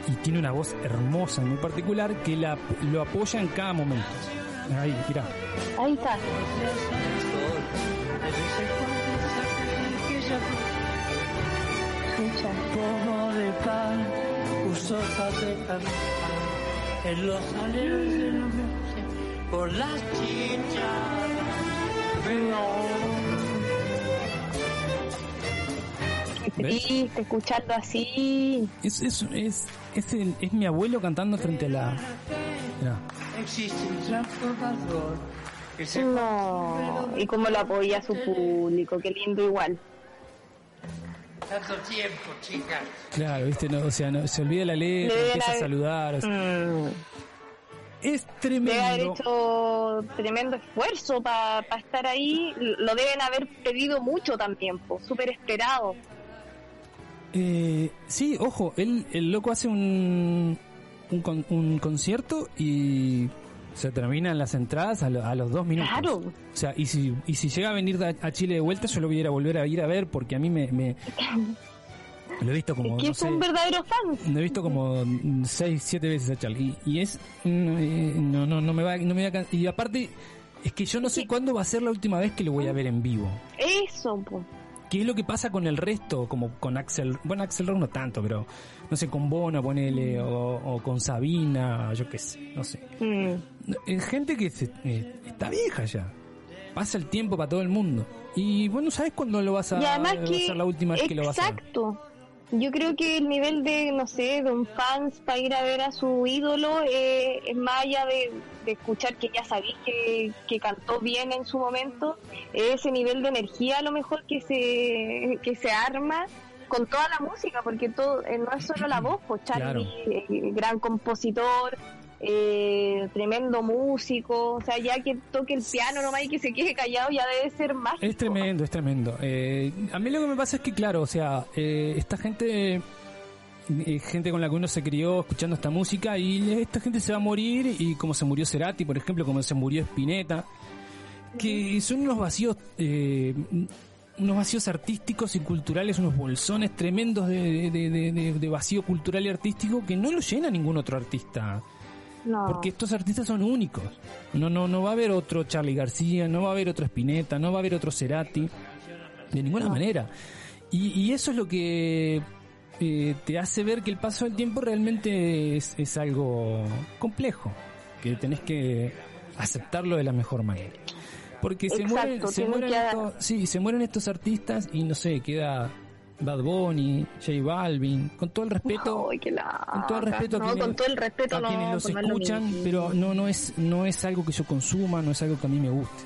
y tiene una voz hermosa y muy particular que la, lo apoya en cada momento. Ahí, mirá. Ahí está. Escucha. Como de pan, gustosas de caminar en los aleros de la noche, por las chichas. Qué ¿Ves? triste escucharlo así. Es, es, es, es, el- es mi abuelo cantando frente a la... Existe un transformador No. Y cómo lo apoya su público. Qué lindo igual. tanto tiempo, chicas. Claro, viste, no, o sea, no, se olvida la letra, Le empieza a saludar. o sea, Mm. Es Debe haber tremendo. hecho tremendo esfuerzo para estar ahí. Lo deben haber pedido mucho también, súper esperado. Eh, sí, ojo, él, el loco hace un, un, con- un concierto y se terminan las entradas a, lo- a los dos minutos. Claro. O sea, y si, y si llega a venir a, a Chile de vuelta, yo lo voy a ir a volver a ir a ver porque a mí me... me- lo he visto como... Es que no es sé, un verdadero fan. lo he visto como seis, siete veces a Charlie. Y, y es... mm, eh, No, no, no me va, no me va a Y aparte, es que yo no sé cuándo va a ser la última vez que lo voy a ver en vivo. Eso, po. ¿Qué es lo que pasa con el resto? Como con Axel, bueno, Axel Rose no tanto, pero no sé, con Bono, ponele, o, o con Sabina, yo qué sé, no sé. Mm. Es gente que se- eh, está vieja ya. Pasa el tiempo para todo el mundo. Y bueno, ¿sabes cuándo lo vas a Y además va a que. ser la última vez que lo vas a? Exacto. Yo creo que el nivel de, no sé, de un fans para ir a ver a su ídolo eh, es más allá de, de escuchar que ya sabéis que, que cantó bien en su momento, ese nivel de energía a lo mejor que se, que se arma con toda la música, porque todo eh, no es solo la voz, pues Charlie, eh, gran compositor, eh, tremendo músico, o sea, ya que toque el piano nomás y que se quede callado ya debe ser más. Es tremendo, es tremendo. Eh, a mí lo que me pasa es que, claro, o sea, eh, esta gente, eh, gente con la que uno se crió escuchando esta música y esta gente se va a morir y como se murió Cerati, por ejemplo, como se murió Spinetta, que son unos vacíos... Eh, unos vacíos artísticos y culturales, unos bolsones tremendos de, de- de- de- de vacío cultural y artístico que no lo llena ningún otro artista. No. Porque estos artistas son únicos. No, no, no va a haber otro Charlie García, no va a haber otro Spinetta, no va a haber otro Cerati. De ninguna manera. Y, y eso es lo que eh, te hace ver que el paso del tiempo realmente es, es algo complejo. Que tenés que aceptarlo de la mejor manera. Porque se mueren, se mueren estos, sí, se mueren estos artistas y no sé, queda Bad Bunny, J Balvin, con todo el respeto, con todo el respeto No, quienes, con todo el respeto, a no, quienes los pues lo escuchan, pero no no es no es algo que yo consuma, no es algo que a mí me guste.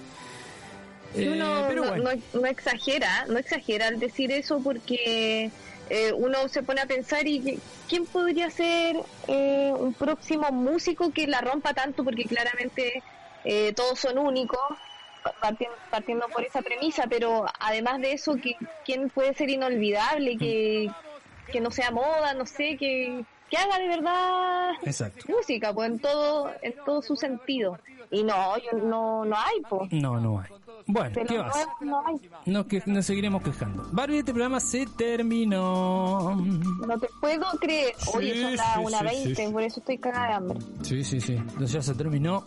Eh, uno pero no, bueno. no- exagera, no exagera al decir eso porque eh, uno se pone a pensar y quién podría ser eh, un próximo músico que la rompa tanto porque claramente eh, todos son únicos partiendo, partiendo por esa premisa, pero además de eso, que, ¿quién puede ser inolvidable? Que, que no sea moda, no sé, que, que haga de verdad Exacto. música, pues en todo, en todo su sentido. Y no, yo, no, no hay, pues. No, no hay. Bueno, ¿qué vas? no hay. Nos, que, nos seguiremos quejando. Barbie, este programa se terminó. No te puedo creer. Sí, son las sí, una sí. por eso estoy cagada de hambre. Sí, sí, sí. Entonces ya se terminó.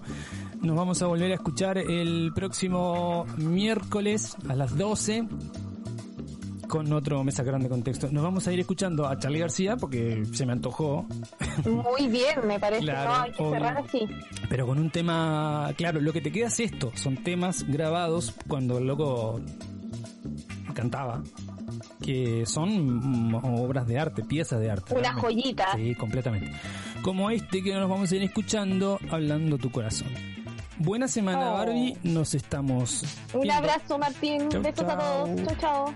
Nos vamos a volver a escuchar el próximo miércoles a las 12 con otro Mesa Grande Contexto. Nos vamos a ir escuchando a Charlie García porque se me antojó, Muy bien, me parece. Claro, no, hay que cerrar así. pero con un tema, claro, lo que te queda es esto, son temas grabados cuando el loco cantaba, que son obras de arte, piezas de arte. Una realmente. joyita. Sí, completamente. Como este que nos vamos a ir escuchando, hablando tu corazón. Buena semana, Oh. Barbie. Nos estamos. Un viendo. abrazo, Martín. Chau, Besos a todos. Chao, chao.